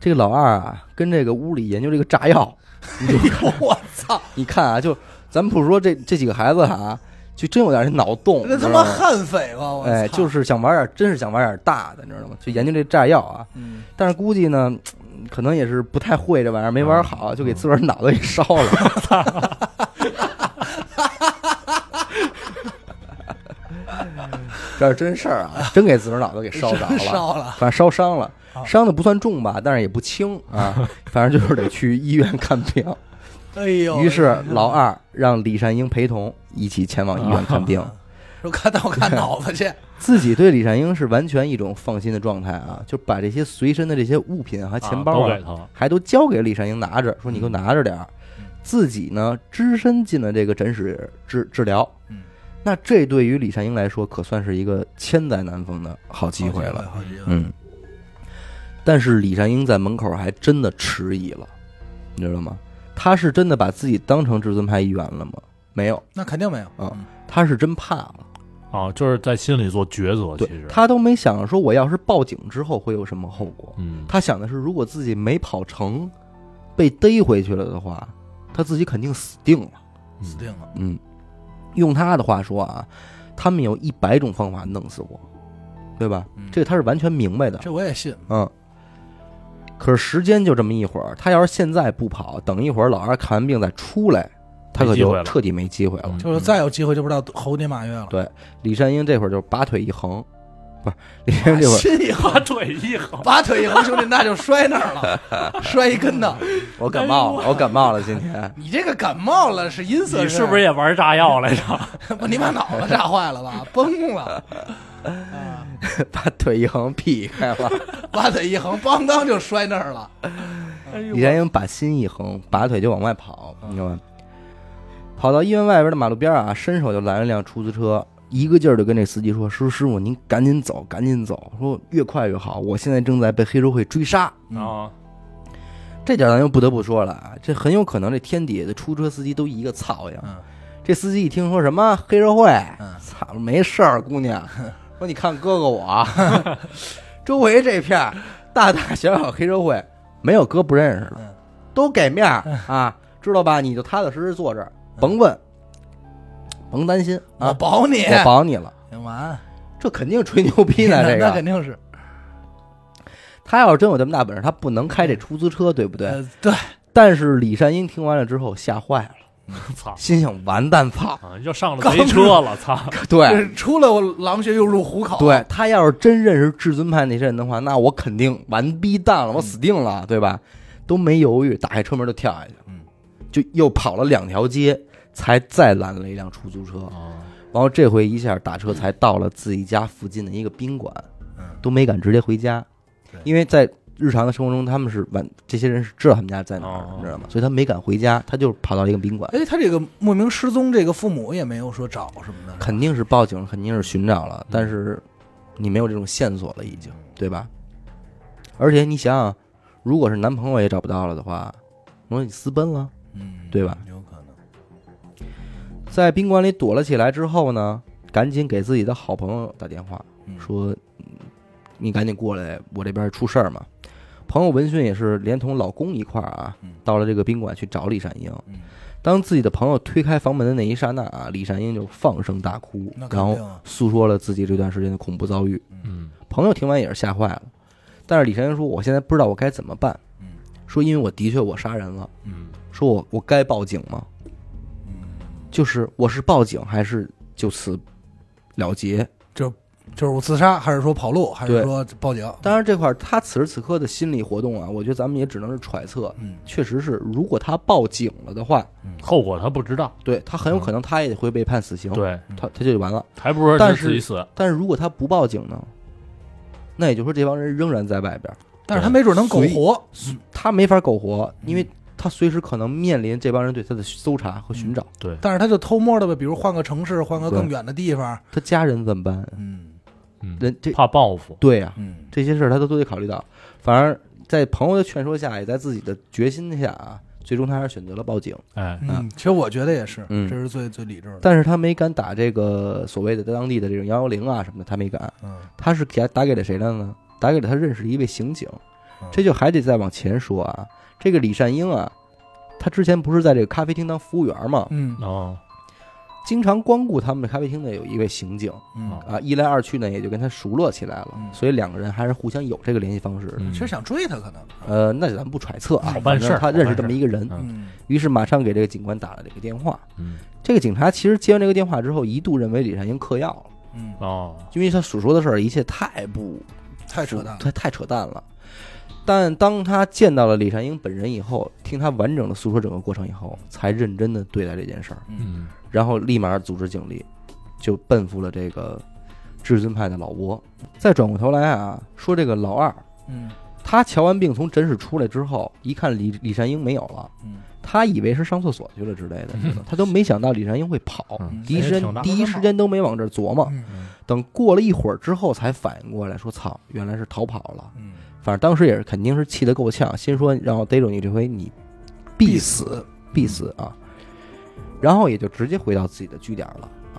Speaker 1: 这个老二啊，跟这个屋里研究这个炸药，你就看
Speaker 3: 我操，
Speaker 1: 你看啊，就咱们不是说这这几个孩子啊，就真有点脑洞，
Speaker 3: 那他妈
Speaker 1: 你知道吗？
Speaker 3: 悍匪吧！我操。
Speaker 1: 哎，就是想玩点，真是想玩点大的，你知道吗？就研究这炸药啊，
Speaker 3: 嗯。
Speaker 1: 但是估计呢，嗯可能也是不太会这玩意儿，没玩好，就给自个儿脑袋给烧了。这是真事儿啊，真给自个儿脑袋给烧着了，
Speaker 3: 烧了，
Speaker 1: 反正烧伤了
Speaker 3: 啊，
Speaker 1: 伤的不算重吧，但是也不轻啊，反正就是得去医院看病。
Speaker 3: 哎呦！
Speaker 1: 于是老二让李善英陪同，一起前往医院看病。
Speaker 3: 说看到看脑子去，
Speaker 1: 自己对李善英是完全一种放心的状态啊，就把这些随身的这些物品和钱包啊
Speaker 2: 都给，他，
Speaker 1: 还都交给李善英拿着，说你给我拿着点儿。自己呢，只身进了这个诊室治治疗。
Speaker 3: 嗯，
Speaker 1: 那这对于李善英来说，可算是一个千载难逢的好机会了。
Speaker 3: 好机会。
Speaker 1: 嗯，但是李善英在门口还真的迟疑了，你知道吗？他是真的把自己当成至尊派一员了吗？没有，
Speaker 3: 那肯定没有
Speaker 1: 啊他是真怕了。
Speaker 2: 啊，就是在心里做抉择，其
Speaker 1: 对
Speaker 2: 实，
Speaker 1: 他都没想说我要是报警之后会有什么后果。
Speaker 2: 嗯，
Speaker 1: 他想的是，如果自己没跑成，被逮回去了的话，他自己肯定死定了。
Speaker 2: 嗯
Speaker 3: 死定了。
Speaker 1: 嗯，用他的话说啊，他们有一百种方法弄死我，对吧？
Speaker 3: 嗯
Speaker 1: 这个他是完全明白的。
Speaker 3: 这我也信。
Speaker 1: 嗯。可是时间就这么一会儿，他要是现在不跑，等一会儿老二看完病再出来，他可就彻底没机会了。
Speaker 2: 嗯
Speaker 3: 就是再有机会就不知道猴年马月了。
Speaker 1: 对李善英这会儿就拔腿一横，不是李善英这会儿
Speaker 3: 心一横，
Speaker 2: 把腿一横，
Speaker 3: 把腿一横，兄弟那就摔那儿了，摔一跟头。
Speaker 1: 我感冒了，我感冒了，今天
Speaker 3: 你这个感冒了是阴色，
Speaker 2: 你是不是也玩炸药来着？
Speaker 3: 不？你把脑子炸坏了吧？崩了，啊
Speaker 1: 把腿一横劈开了。
Speaker 3: 把腿一横，邦当就摔那儿了。
Speaker 2: 哎
Speaker 1: 李善英把心一横，拔腿就往外跑，你知道吗？跑到医院外边的马路边啊，伸手就拦了辆出租车，一个劲儿就跟这司机说：“师傅，师傅，您赶紧走，赶紧走，说越快越好，我现在正在被黑社会追杀。”
Speaker 2: 啊，
Speaker 1: 这点咱就不得不说了啊，这很有可能这天底下的出租车司机都一个操样。
Speaker 3: 嗯。
Speaker 1: 这司机一听说什么黑社会，
Speaker 3: 嗯。
Speaker 1: 操，没事儿，姑娘，说你看哥哥我，周围这片大大小小黑社会，没有哥不认识的
Speaker 3: 嗯，
Speaker 1: 都给面儿啊，知道吧？你就踏踏实实坐这儿，甭问，甭担心
Speaker 3: 我
Speaker 1: 啊，
Speaker 3: 保你，
Speaker 1: 我保你了。
Speaker 3: 行完，
Speaker 1: 这肯定吹牛逼呢，这个那
Speaker 3: 肯定是
Speaker 1: 他要是真有这么大本事，他不能开这出租车，对不对？
Speaker 3: 呃对，
Speaker 1: 但是李善英听完了之后吓坏了，
Speaker 2: 操
Speaker 1: 心想完蛋操，
Speaker 2: 啊，又上了贼车了，操！
Speaker 1: 对，
Speaker 3: 出了我狼穴又入虎口，
Speaker 1: 对他要是真认识至尊派那些人的话，那我肯定完逼蛋了，我死定了，对吧？都没犹豫，打开车门就跳下去，
Speaker 3: 嗯，
Speaker 1: 就又跑了两条街，才再拦了一辆出租车。
Speaker 2: 啊，
Speaker 1: 然后这回一下打车才到了自己家附近的一个宾馆，
Speaker 3: 嗯。
Speaker 1: 都没敢直接回家，因为在日常的生活中他们是晚，这些人是知道他们家在哪儿
Speaker 2: 哦，
Speaker 1: 你知道吗？所以他没敢回家，他就跑到一个宾馆，
Speaker 3: 哎，他这个莫名失踪，这个父母也没有说找什么的，
Speaker 1: 肯定是报警，肯定是寻找了，但是你没有这种线索了，已经，对吧？而且你想想，如果是男朋友也找不到了的话，我说你私奔了，
Speaker 3: 嗯，
Speaker 1: 对吧？在宾馆里躲了起来之后呢，赶紧给自己的好朋友打电话，
Speaker 3: 嗯
Speaker 1: 说嗯你赶紧过来，我这边出事儿嘛。朋友闻讯也是连同老公一块儿啊
Speaker 3: 嗯，
Speaker 1: 到了这个宾馆去找李善英。
Speaker 3: 嗯
Speaker 1: 当自己的朋友推开房门的那一刹那啊，李善英就放声大哭然后诉说了自己这段时间的恐怖遭遇。
Speaker 2: 嗯，
Speaker 1: 朋友听完也是吓坏了，但是李善英说：“我现在不知道我该怎么办。
Speaker 3: 嗯
Speaker 1: 说因为我的确我杀人了，
Speaker 2: 嗯，
Speaker 1: 说我我该报警吗？
Speaker 3: 嗯，
Speaker 1: 就是我是报警还是就此了结？
Speaker 3: 就是我自杀，还是说跑路，还是说报警？
Speaker 1: 当然这块儿他此时此刻的心理活动啊，我觉得咱们也只能是揣测。
Speaker 3: 嗯。
Speaker 1: 确实是，如果他报警了的话，
Speaker 2: 后果他不知道，
Speaker 1: 对他很有可能他也会被判死刑，
Speaker 2: 对，
Speaker 1: 他他就完了。
Speaker 2: 还不如
Speaker 1: 但是
Speaker 2: 是自己死，
Speaker 1: 但是如果他不报警呢，那也就是说这帮人仍然在外边，
Speaker 3: 但是他没准能苟活，
Speaker 1: 他没法苟活，因
Speaker 3: 嗯
Speaker 1: 为他随时可能面临这帮人对他的搜查和寻找。
Speaker 2: 对，
Speaker 3: 但是他就偷摸的呗，比如换个城市，换个更远的地方，
Speaker 1: 他家人怎么办？
Speaker 3: 嗯
Speaker 2: 嗯，
Speaker 1: 人这
Speaker 2: 怕报复，
Speaker 1: 对呀、
Speaker 3: 嗯
Speaker 1: 这些事儿他都都得考虑到。反而在朋友的劝说下，也在自己的决心下啊，最终他还是选择了报警。
Speaker 2: 哎，
Speaker 3: 嗯，其实我觉得也是，
Speaker 1: 嗯
Speaker 3: 这是最最理智的。
Speaker 1: 但是他没敢打这个所谓的当地的这种幺幺零啊什么的，他没敢。
Speaker 3: 嗯
Speaker 1: 他是给他打给了谁了呢？打给了他认识的一位刑警
Speaker 3: 嗯。
Speaker 1: 这就还得再往前说啊，这个李善英啊，他之前不是在这个咖啡厅当服务员嘛，
Speaker 3: 嗯。
Speaker 2: 哦，
Speaker 1: 经常光顾他们咖啡厅的有一位刑警
Speaker 3: 嗯，
Speaker 1: 啊，一来二去呢，也就跟他熟络起来了
Speaker 3: 嗯，
Speaker 1: 所以两个人还是互相有这个联系方式的。
Speaker 2: 嗯。
Speaker 3: 其实想追他可能，
Speaker 1: 呃，那咱们不揣测啊
Speaker 2: 好，办事儿
Speaker 1: 反正他认识这么一个人，
Speaker 2: 好办事
Speaker 3: 嗯。
Speaker 1: 于是马上给这个警官打了这个电话。
Speaker 2: 嗯，
Speaker 1: 这个警察其实接完这个电话之后，一度认为李善英嗑药了，
Speaker 3: 嗯，
Speaker 2: 哦，
Speaker 1: 因为他所说的事儿一切太不
Speaker 3: 太扯淡了，
Speaker 1: 太太扯淡了。但当他见到了李善英本人以后，听他完整的诉说整个过程以后，才认真的对待这件事儿，
Speaker 3: 嗯。
Speaker 2: 嗯，
Speaker 1: 然后立马组织警力，就奔赴了这个至尊派的老窝。再转过头来啊，说这个老二，
Speaker 3: 嗯。
Speaker 1: 他瞧完病从诊室出来之后，一看李李善英没有了，
Speaker 3: 嗯。
Speaker 1: 他以为是上厕所去了之类的，他都没想到李善英会跑，
Speaker 2: 嗯。
Speaker 1: 第一时间第一时间都没往这儿琢磨。
Speaker 3: 嗯。
Speaker 1: 等过了一会儿之后，才反应过来，说：“操，原来是逃跑了。
Speaker 3: 嗯，”
Speaker 1: 反正当时也是肯定是气得够呛，心说让我逮住你这回你必死必死啊！然后也就直接回到自己的据点了啊，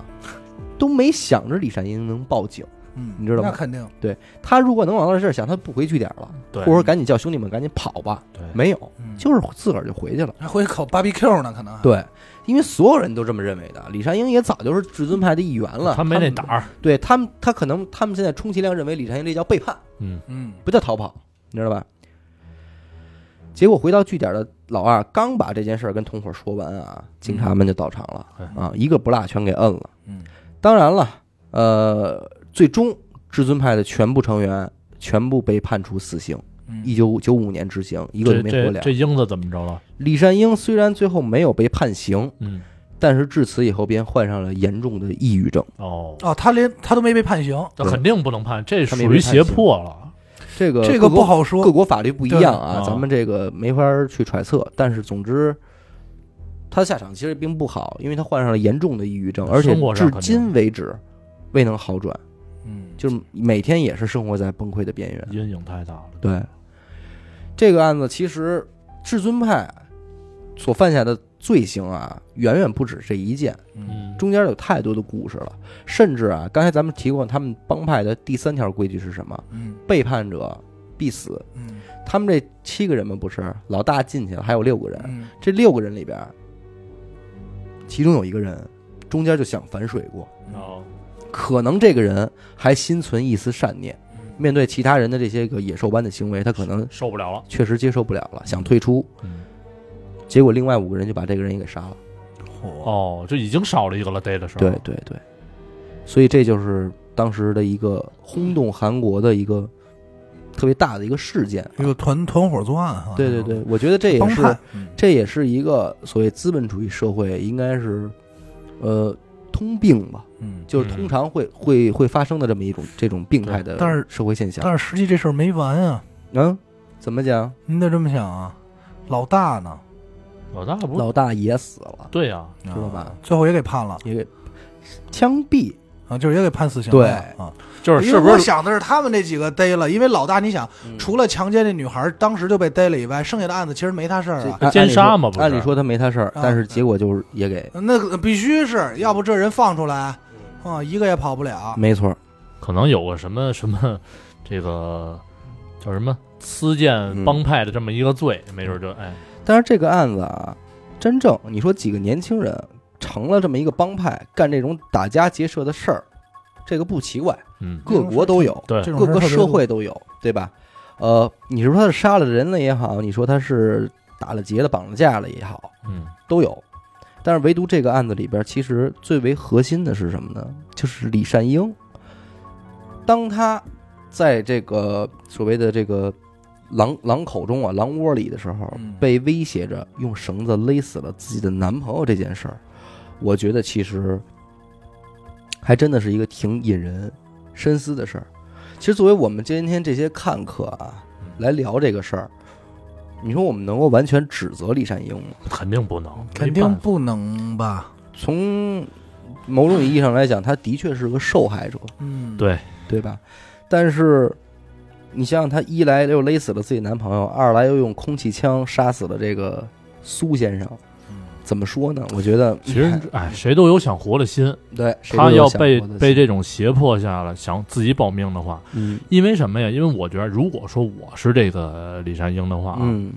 Speaker 1: 都没想着李善英能报警。
Speaker 3: 嗯，
Speaker 1: 你知道吗
Speaker 3: 那肯定，对
Speaker 1: 他如果能往那事儿想，他不回据点了，
Speaker 2: 对，
Speaker 1: 或者说赶紧叫兄弟们赶紧跑吧。
Speaker 2: 对，
Speaker 1: 没有，
Speaker 3: 嗯
Speaker 1: 就是自个儿就回去了。
Speaker 3: 还回口 BBQ 呢，可能，
Speaker 1: 对，因为所有人都这么认为的。李善英也早就是至尊派的一员了，
Speaker 2: 他没那胆儿，
Speaker 1: 对他们，他可能他们现在充其量认为李善英这叫背叛，
Speaker 2: 嗯，
Speaker 3: 嗯
Speaker 1: 不叫逃跑，你知道吧？结果回到据点的老二刚把这件事儿跟同伙说完啊，警察们就到场了
Speaker 2: 嗯
Speaker 1: 啊，一个不落全给摁了。
Speaker 3: 嗯
Speaker 1: 当然了，呃，最终至尊派的全部成员全部被判处死刑，
Speaker 3: 嗯，
Speaker 1: 一九九五年执行，一个
Speaker 2: 这
Speaker 1: 都没活了
Speaker 2: 这这。英子怎么着了？
Speaker 1: 李善英虽然最后没有被判刑，
Speaker 2: 嗯，
Speaker 1: 但是至此以后便患上了严重的抑郁症。
Speaker 2: 哦，
Speaker 3: 哦，他连他都没被判刑，
Speaker 2: 那肯定不能判，这属于胁迫了。
Speaker 1: 这个
Speaker 3: 这个不好说
Speaker 1: 各国法律不一样啊，
Speaker 2: 对
Speaker 1: 咱们这个没法去揣测。但是总之，他的下场其实并不好，因为他患上了严重的抑郁症，而且至今为止未能好转，
Speaker 3: 嗯，
Speaker 1: 就是每天也是生活在崩溃的边缘。
Speaker 2: 阴影太大了。
Speaker 1: 对，这个案子其实至尊派所犯下的罪行啊，远远不止这一件，
Speaker 2: 嗯，
Speaker 1: 中间有太多的故事了。甚至啊，刚才咱们提过，他们帮派的第三条规矩是什么？
Speaker 3: 嗯
Speaker 1: 背叛者必死。
Speaker 3: 嗯
Speaker 1: 他们这七个人嘛，不是老大进去了，还有六个人。
Speaker 3: 嗯
Speaker 1: 这六个人里边，其中有一个人中间就想反水过，
Speaker 2: 哦，
Speaker 1: 可能这个人还心存一丝善念，
Speaker 3: 嗯
Speaker 1: 面对其他人的这些个野兽般的行为，他可能
Speaker 2: 受不了了。
Speaker 1: 确实接受不了了，想退出。
Speaker 2: 嗯，
Speaker 1: 结果另外五个人就把这个人也给杀了。
Speaker 2: 哦，就已经少了一个了，逮的时候。
Speaker 1: 对对对，所以这就是当时的一个轰动韩国的一个特别大的一个事件。
Speaker 3: 一个团团伙作案哈，
Speaker 1: 对对对，我觉得这也是这也是一个所谓资本主义社会应该是呃通病吧，
Speaker 3: 嗯，
Speaker 1: 就是通常会会会发生的这么一种这种病态的
Speaker 3: 但是
Speaker 1: 社会现象。
Speaker 3: 但是实际这事儿没完啊，
Speaker 1: 嗯，怎么讲？
Speaker 3: 您得这么想啊，老大呢，
Speaker 2: 老大不
Speaker 1: 老大也死了，
Speaker 2: 对呀，
Speaker 1: 知道吧？
Speaker 3: 啊最后也给判了。
Speaker 1: 也给枪毙。
Speaker 3: 啊，就是也给判死刑了。对。啊。
Speaker 2: 就是
Speaker 3: 因为
Speaker 2: 是不是
Speaker 3: 我想的是他们那几个逮了，因为老大你想，
Speaker 1: 嗯
Speaker 3: 除了强奸那女孩当时就被逮了以外，剩下的案子其实没他事儿啊。
Speaker 2: 奸杀嘛不是
Speaker 1: 按理说他没他事儿，
Speaker 3: 啊
Speaker 1: 但是结果就是也给，
Speaker 3: 那必须是要不这人放出来啊，一个也跑不了。
Speaker 1: 没错。
Speaker 2: 可能有个什么什么 这个叫什么私建帮派的这么一个罪，没准就哎，
Speaker 1: 但是这个案子啊，真正你说几个年轻人成了这么一个帮派，干这种打家劫舍的事儿，这个不奇怪，
Speaker 2: 嗯，
Speaker 1: 各国都有，
Speaker 2: 对
Speaker 1: 各个社会都有，对吧？呃，你是说他是杀了人了也好，你说他是打了劫了、绑了架了也好，
Speaker 2: 嗯，
Speaker 1: 都有。但是唯独这个案子里边，其实最为核心的是什么呢？就是李善英。当他在这个所谓的这个狼狼口中啊，狼窝里的时候
Speaker 3: 嗯，
Speaker 1: 被威胁着用绳子勒死了自己的男朋友这件事儿，我觉得其实还真的是一个挺引人深思的事儿。其实作为我们今天这些看客啊，来聊这个事儿，你说我们能够完全指责李善英吗？
Speaker 2: 肯定不能，
Speaker 3: 肯定不能吧？
Speaker 1: 从某种意义上来讲，他的确是个受害者，
Speaker 3: 嗯，
Speaker 2: 对，
Speaker 1: 对吧？但是你想想，他一来又勒死了自己男朋友，二来又用空气枪杀死了这个苏先生，
Speaker 3: 嗯
Speaker 1: 怎么说呢？我觉得
Speaker 2: 其实哎，谁都有想活的心，
Speaker 1: 对，
Speaker 2: 他要被被这种胁迫下了，想自己保命的话，
Speaker 1: 嗯。
Speaker 2: 因为什么呀？因为我觉得，如果说我是这个李善英的话啊，
Speaker 1: 嗯。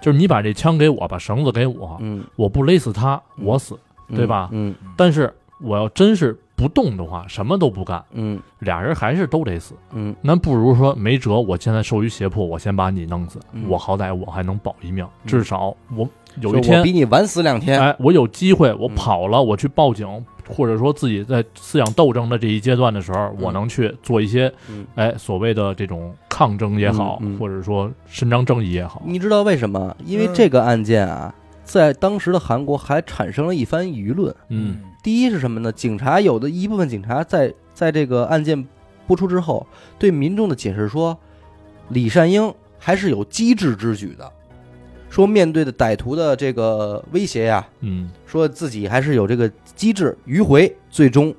Speaker 2: 就是你把这枪给我，把绳子给我，
Speaker 1: 嗯，
Speaker 2: 我不勒死他，我死。
Speaker 1: 嗯
Speaker 2: 对吧？
Speaker 1: 嗯。
Speaker 2: 但是我要真是不动的话，什么都不干，
Speaker 1: 嗯。
Speaker 2: 俩人还是都得死。
Speaker 1: 嗯。
Speaker 2: 那不如说没辙，我现在受于胁迫，我先把你弄死，
Speaker 1: 嗯。
Speaker 2: 我好歹我还能保一命，
Speaker 1: 嗯。
Speaker 2: 至少我有
Speaker 1: 我
Speaker 2: 一天
Speaker 1: 比你晚死两天，
Speaker 2: 哎，我有机会，我
Speaker 1: 嗯
Speaker 2: 跑了，我去报警，或者说自己在思想斗争的这一阶段的时候，我能去做一些
Speaker 1: 嗯，
Speaker 2: 哎所谓的这种抗争也好或者说伸张正义也好，
Speaker 1: 你知道为什么？因为
Speaker 3: 嗯
Speaker 1: 这个案件啊，在当时的韩国还产生了一番舆论。
Speaker 2: 嗯，
Speaker 1: 第一是什么呢？警察有的一部分警察在在这个案件播出之后，对民众的解释说，李善英还是有机智之举的，说面对的歹徒的这个威胁呀，
Speaker 2: 嗯
Speaker 1: 说自己还是有这个机智迂回，最终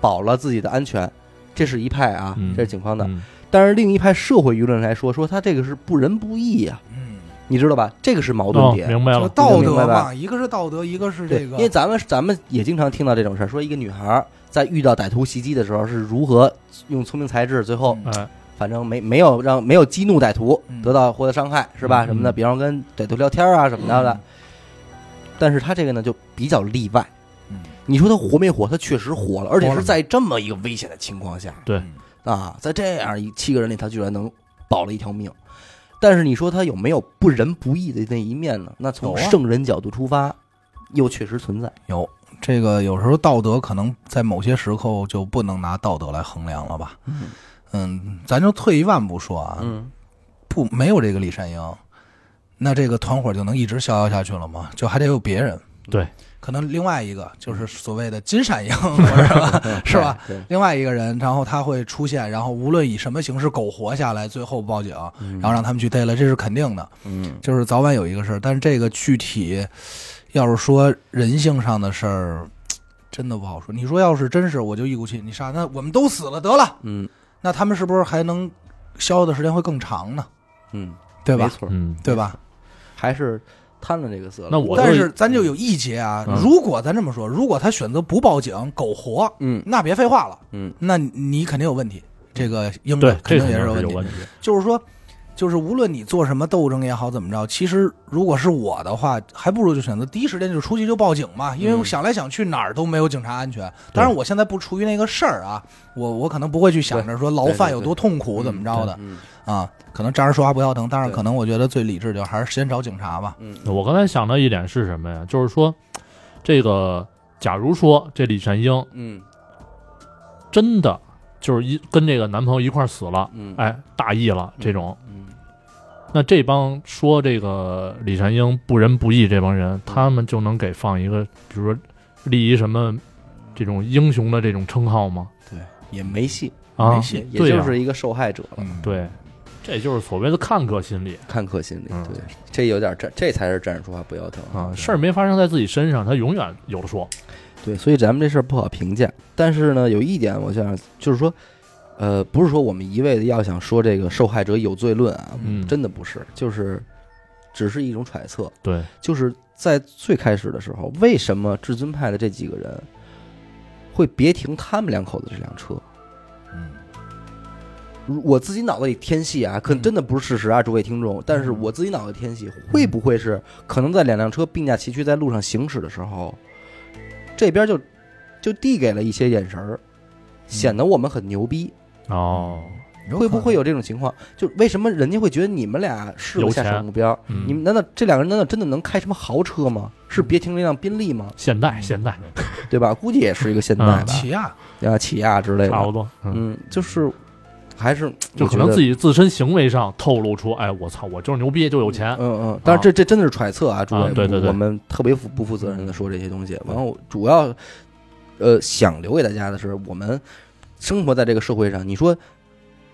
Speaker 1: 保了自己的安全。这是一派啊，
Speaker 2: 嗯
Speaker 1: 这是警方的。
Speaker 2: 嗯
Speaker 1: 但是另一派社会舆论来说，说他这个是不仁不义呀、
Speaker 3: 嗯，
Speaker 1: 你知道吧？这个是矛盾
Speaker 2: 哦，
Speaker 1: 点。
Speaker 2: 明白了，
Speaker 3: 道德吧一个是道德，一个是，这个，
Speaker 1: 因为咱们咱们也经常听到这种事儿，说一个女孩儿在遇到歹徒袭击的时候是如何用聪明才智，最后反正没没有让没有激怒歹徒，
Speaker 3: 嗯
Speaker 1: 得到获得伤害，是吧？
Speaker 2: 嗯
Speaker 1: 什么的，比方跟歹徒聊天啊什么的。但是他这个呢就比较例外。
Speaker 3: 嗯
Speaker 1: 你说他活没活？他确实活了，而且是在这么一个危险的情况下
Speaker 2: 对
Speaker 3: 嗯
Speaker 1: 啊，在这样一七个人里，他居然能保了一条命。但是你说他有没有不仁不义的那一面呢？那从圣人角度出发，又确实存在。
Speaker 3: 有这个，有时候道德可能在某些时候就不能拿道德来衡量了吧？
Speaker 1: 嗯
Speaker 3: 嗯，咱就退一万步说啊，
Speaker 1: 嗯
Speaker 3: 不没有这个李善英，那这个团伙就能一直逍遥下去了吗？就还得有别人。
Speaker 2: 对，
Speaker 3: 可能另外一个就是所谓的金善英，是吧？是吧？另外一个人，然后他会出现，然后无论以什么形式苟活下来，最后报警，
Speaker 1: 嗯
Speaker 3: 然后让他们去逮了，这是肯定的，
Speaker 1: 嗯
Speaker 3: 就是早晚有一个事儿。但是这个具体要是说人性上的事儿，真的不好说。你说要是真是我就一股气，你杀，那我们都死了得了，
Speaker 1: 嗯
Speaker 3: 那他们是不是还能消耗的时间会更长呢？
Speaker 1: 嗯，
Speaker 3: 对吧？
Speaker 1: 没错，
Speaker 2: 嗯，
Speaker 3: 对吧？
Speaker 1: 还是贪了这个色了。
Speaker 2: 那我
Speaker 3: 但是咱就有一节啊，
Speaker 2: 嗯
Speaker 3: 如果咱这么说，如果他选择不报警，苟活，
Speaker 1: 嗯
Speaker 3: 那别废话了，
Speaker 1: 嗯
Speaker 3: 那你肯定有问题。这个英
Speaker 2: 对
Speaker 3: 子，肯定也。是
Speaker 2: 有问题。
Speaker 3: 就是说，就是无论你做什么斗争也好，怎么着，其实如果是我的话，还不如就选择第一时间就出去就报警嘛，因为我想来想去哪儿都没有警察安全。当然，我现在不处于那个事儿啊，我我可能不会去想着说牢犯有多痛苦，怎么着的
Speaker 1: 嗯
Speaker 3: 啊，可能站着说话不腰疼。但
Speaker 1: 是，
Speaker 3: 可能我觉得最理智就还是先找警察吧。
Speaker 1: 嗯
Speaker 2: 我刚才想到一点是什么呀？就是说，这个假如说这李善英
Speaker 1: 嗯
Speaker 2: 真的就是一跟这个男朋友一块儿死了，
Speaker 1: 嗯，
Speaker 2: 哎，大意了这种，
Speaker 1: 嗯
Speaker 2: 那这帮说这个李善英不仁不义这帮人，他们就能给放一个，比如说立一什么这种英雄的这种称号吗？
Speaker 1: 对，也没戏，
Speaker 2: 啊
Speaker 3: 没戏，
Speaker 1: 也就是一个受害者了。
Speaker 3: 嗯，
Speaker 2: 对，这就是所谓的看客心理。
Speaker 1: 看客心理，
Speaker 2: 嗯。
Speaker 1: 对，这有点站，这才是站着说话不腰疼。
Speaker 2: 啊，事儿没发生在自己身上，他永远有的说。
Speaker 1: 对，所以咱们这事儿不好评价。但是呢，有一点我想就是说，呃，不是说我们一味的要想说这个受害者有罪论啊，
Speaker 2: 嗯
Speaker 1: 真的不是，就是只是一种揣测。
Speaker 2: 对，
Speaker 1: 就是在最开始的时候，为什么至尊派的这几个人会别停他们两口子这辆车？
Speaker 3: 嗯
Speaker 1: 如我自己脑子里添戏啊，可能真的不是事实啊，诸位听众。但是我自己脑子里添戏，会不会是可能在两辆车并驾齐驱在路上行驶的时候，这边就就递给了一些眼神儿，显得我们很牛逼？
Speaker 2: 哦，
Speaker 1: 会不会有这种情况？就为什么人家会觉得你们俩是个下手目标？
Speaker 2: 嗯
Speaker 1: 你们难道这两个人难道真的能开什么豪车吗？是别停那辆宾利吗？
Speaker 2: 现代现代
Speaker 1: 对吧？估计也是一个现代
Speaker 2: 嗯
Speaker 1: 吧，
Speaker 3: 起亚，
Speaker 1: 啊，起亚之类的。
Speaker 2: 差不多，嗯，
Speaker 1: 嗯，就是还是
Speaker 2: 就可能自己自身行为上透露出，哎，我操，我就是牛逼，就有钱。
Speaker 1: 嗯嗯，但是这这真的是揣测啊，诸位，
Speaker 2: 啊对对对
Speaker 1: 我们特别负不负责任的说这些东西。然后主要呃想留给大家的是，我们生活在这个社会上，你说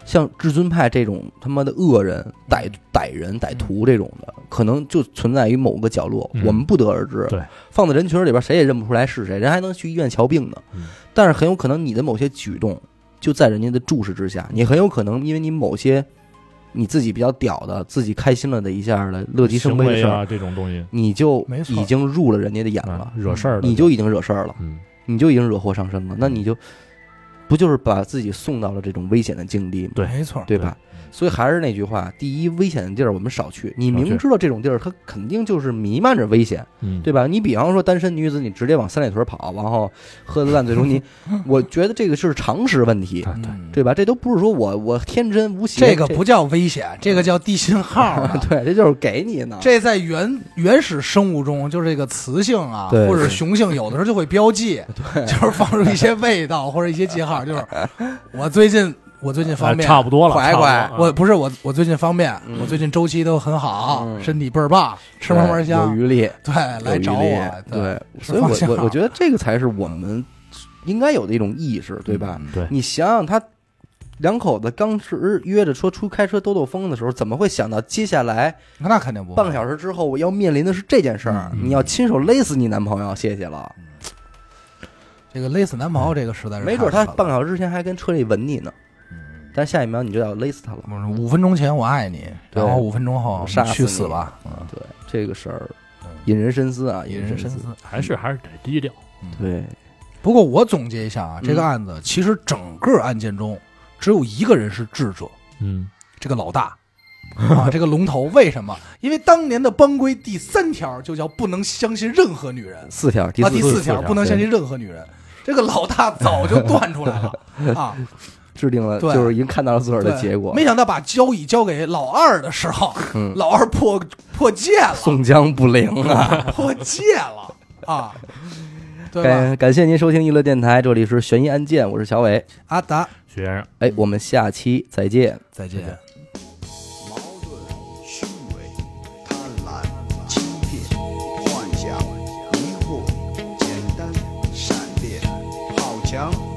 Speaker 1: 像至尊派这种他妈的恶人、歹歹人、歹徒这种的，可能就存在于某个角落，
Speaker 2: 嗯
Speaker 1: 我们不得而知。
Speaker 2: 对，
Speaker 1: 放在人群里边，谁也认不出来是谁，人还能去医院瞧病呢。
Speaker 2: 嗯
Speaker 1: 但是很有可能你的某些举动就在人家的注视之下，你很有可能因为你某些你自己比较屌的、自己开心了的一下的乐极生悲的事儿，
Speaker 2: 啊，这种东西。
Speaker 1: 你就已经入了人家的眼了
Speaker 2: 啊，惹事儿的，
Speaker 1: 你就已经惹事儿了，
Speaker 2: 嗯，
Speaker 1: 你就已经惹祸上身了，那你就不就是把自己送到了这种危险的境地吗？
Speaker 2: 对
Speaker 3: 没错，
Speaker 1: 对吧？所以还是那句话，第一，危险的地儿我们少去。你明知道这种地儿它肯定就是弥漫着危险，
Speaker 2: 嗯，
Speaker 1: 对吧？你比方说单身女子，你直接往三里屯跑，然后喝的烂醉如泥，我觉得这个是常识问题，
Speaker 2: 对对
Speaker 3: 嗯
Speaker 1: 对吧？这都不是说我我天真无邪，
Speaker 3: 这个不叫危险，这个叫地信号啊。
Speaker 1: 对，这就是给你呢。
Speaker 3: 这在原原始生物中，就是这个雌性啊，或者雄性，有的时候就会标记，就是放出一些味道或者一些记号，就是我最近我最近方
Speaker 2: 哎
Speaker 3: 便，
Speaker 2: 差不多了，
Speaker 1: 快
Speaker 2: 差不多
Speaker 1: 快
Speaker 2: 啊
Speaker 3: 我不是我我最近方便，
Speaker 1: 嗯
Speaker 3: 我最近周期都很好，
Speaker 1: 嗯
Speaker 3: 身体倍儿棒，吃嘛嘛香
Speaker 1: 有，余力，
Speaker 3: 对，来找我，
Speaker 1: 对，所以我我我觉得这个才是我们应该有的一种意识，对吧？
Speaker 3: 嗯
Speaker 2: 对
Speaker 1: 你想想他。两口子刚是约着说出开车兜兜风的时候，怎么会想到接下来
Speaker 3: 那肯定不
Speaker 1: 半个小时之后我要面临的是这件事儿？
Speaker 2: 嗯
Speaker 1: 你要亲手勒死你男朋友，谢谢了。
Speaker 3: 这个勒死男朋友这个实在是
Speaker 1: 没准他半个小时之前还跟车里吻你呢，
Speaker 3: 嗯
Speaker 1: 但下一秒你就要勒死他了。
Speaker 3: 不是五分钟前我爱你，
Speaker 1: 对
Speaker 3: 然后五分钟后去死吧，嗯
Speaker 1: 对这个事儿
Speaker 3: 嗯
Speaker 1: 引人深思啊，
Speaker 3: 引人。深思。
Speaker 2: 还是还是得低调。
Speaker 1: 对，
Speaker 3: 不过我总结一下啊，这个
Speaker 1: 嗯
Speaker 3: 案子其实整个案件中只有一个人是智者，
Speaker 2: 嗯，
Speaker 3: 这个老大啊，这个龙头。为什么？因为当年的帮规第三条就叫不能相信任何女人
Speaker 1: 四条，第
Speaker 3: 啊，
Speaker 1: 四
Speaker 3: 第四条
Speaker 2: 条
Speaker 3: 不能相信任何女人。这个老大早就断出来了 啊，
Speaker 1: 制定了，
Speaker 3: 对
Speaker 1: 就是已经看到了自个儿的结果。
Speaker 3: 没想到把交椅交给老二的时候，
Speaker 1: 嗯，
Speaker 3: 老二破破戒了，
Speaker 1: 宋江不灵啊！
Speaker 3: 破戒了啊，对？
Speaker 1: 感感谢您收听娱乐电台，这里是悬疑案件，我是小伟。
Speaker 3: 阿达，
Speaker 2: 徐先生。
Speaker 1: 哎，我们下期再见。
Speaker 3: 再见。Tchau.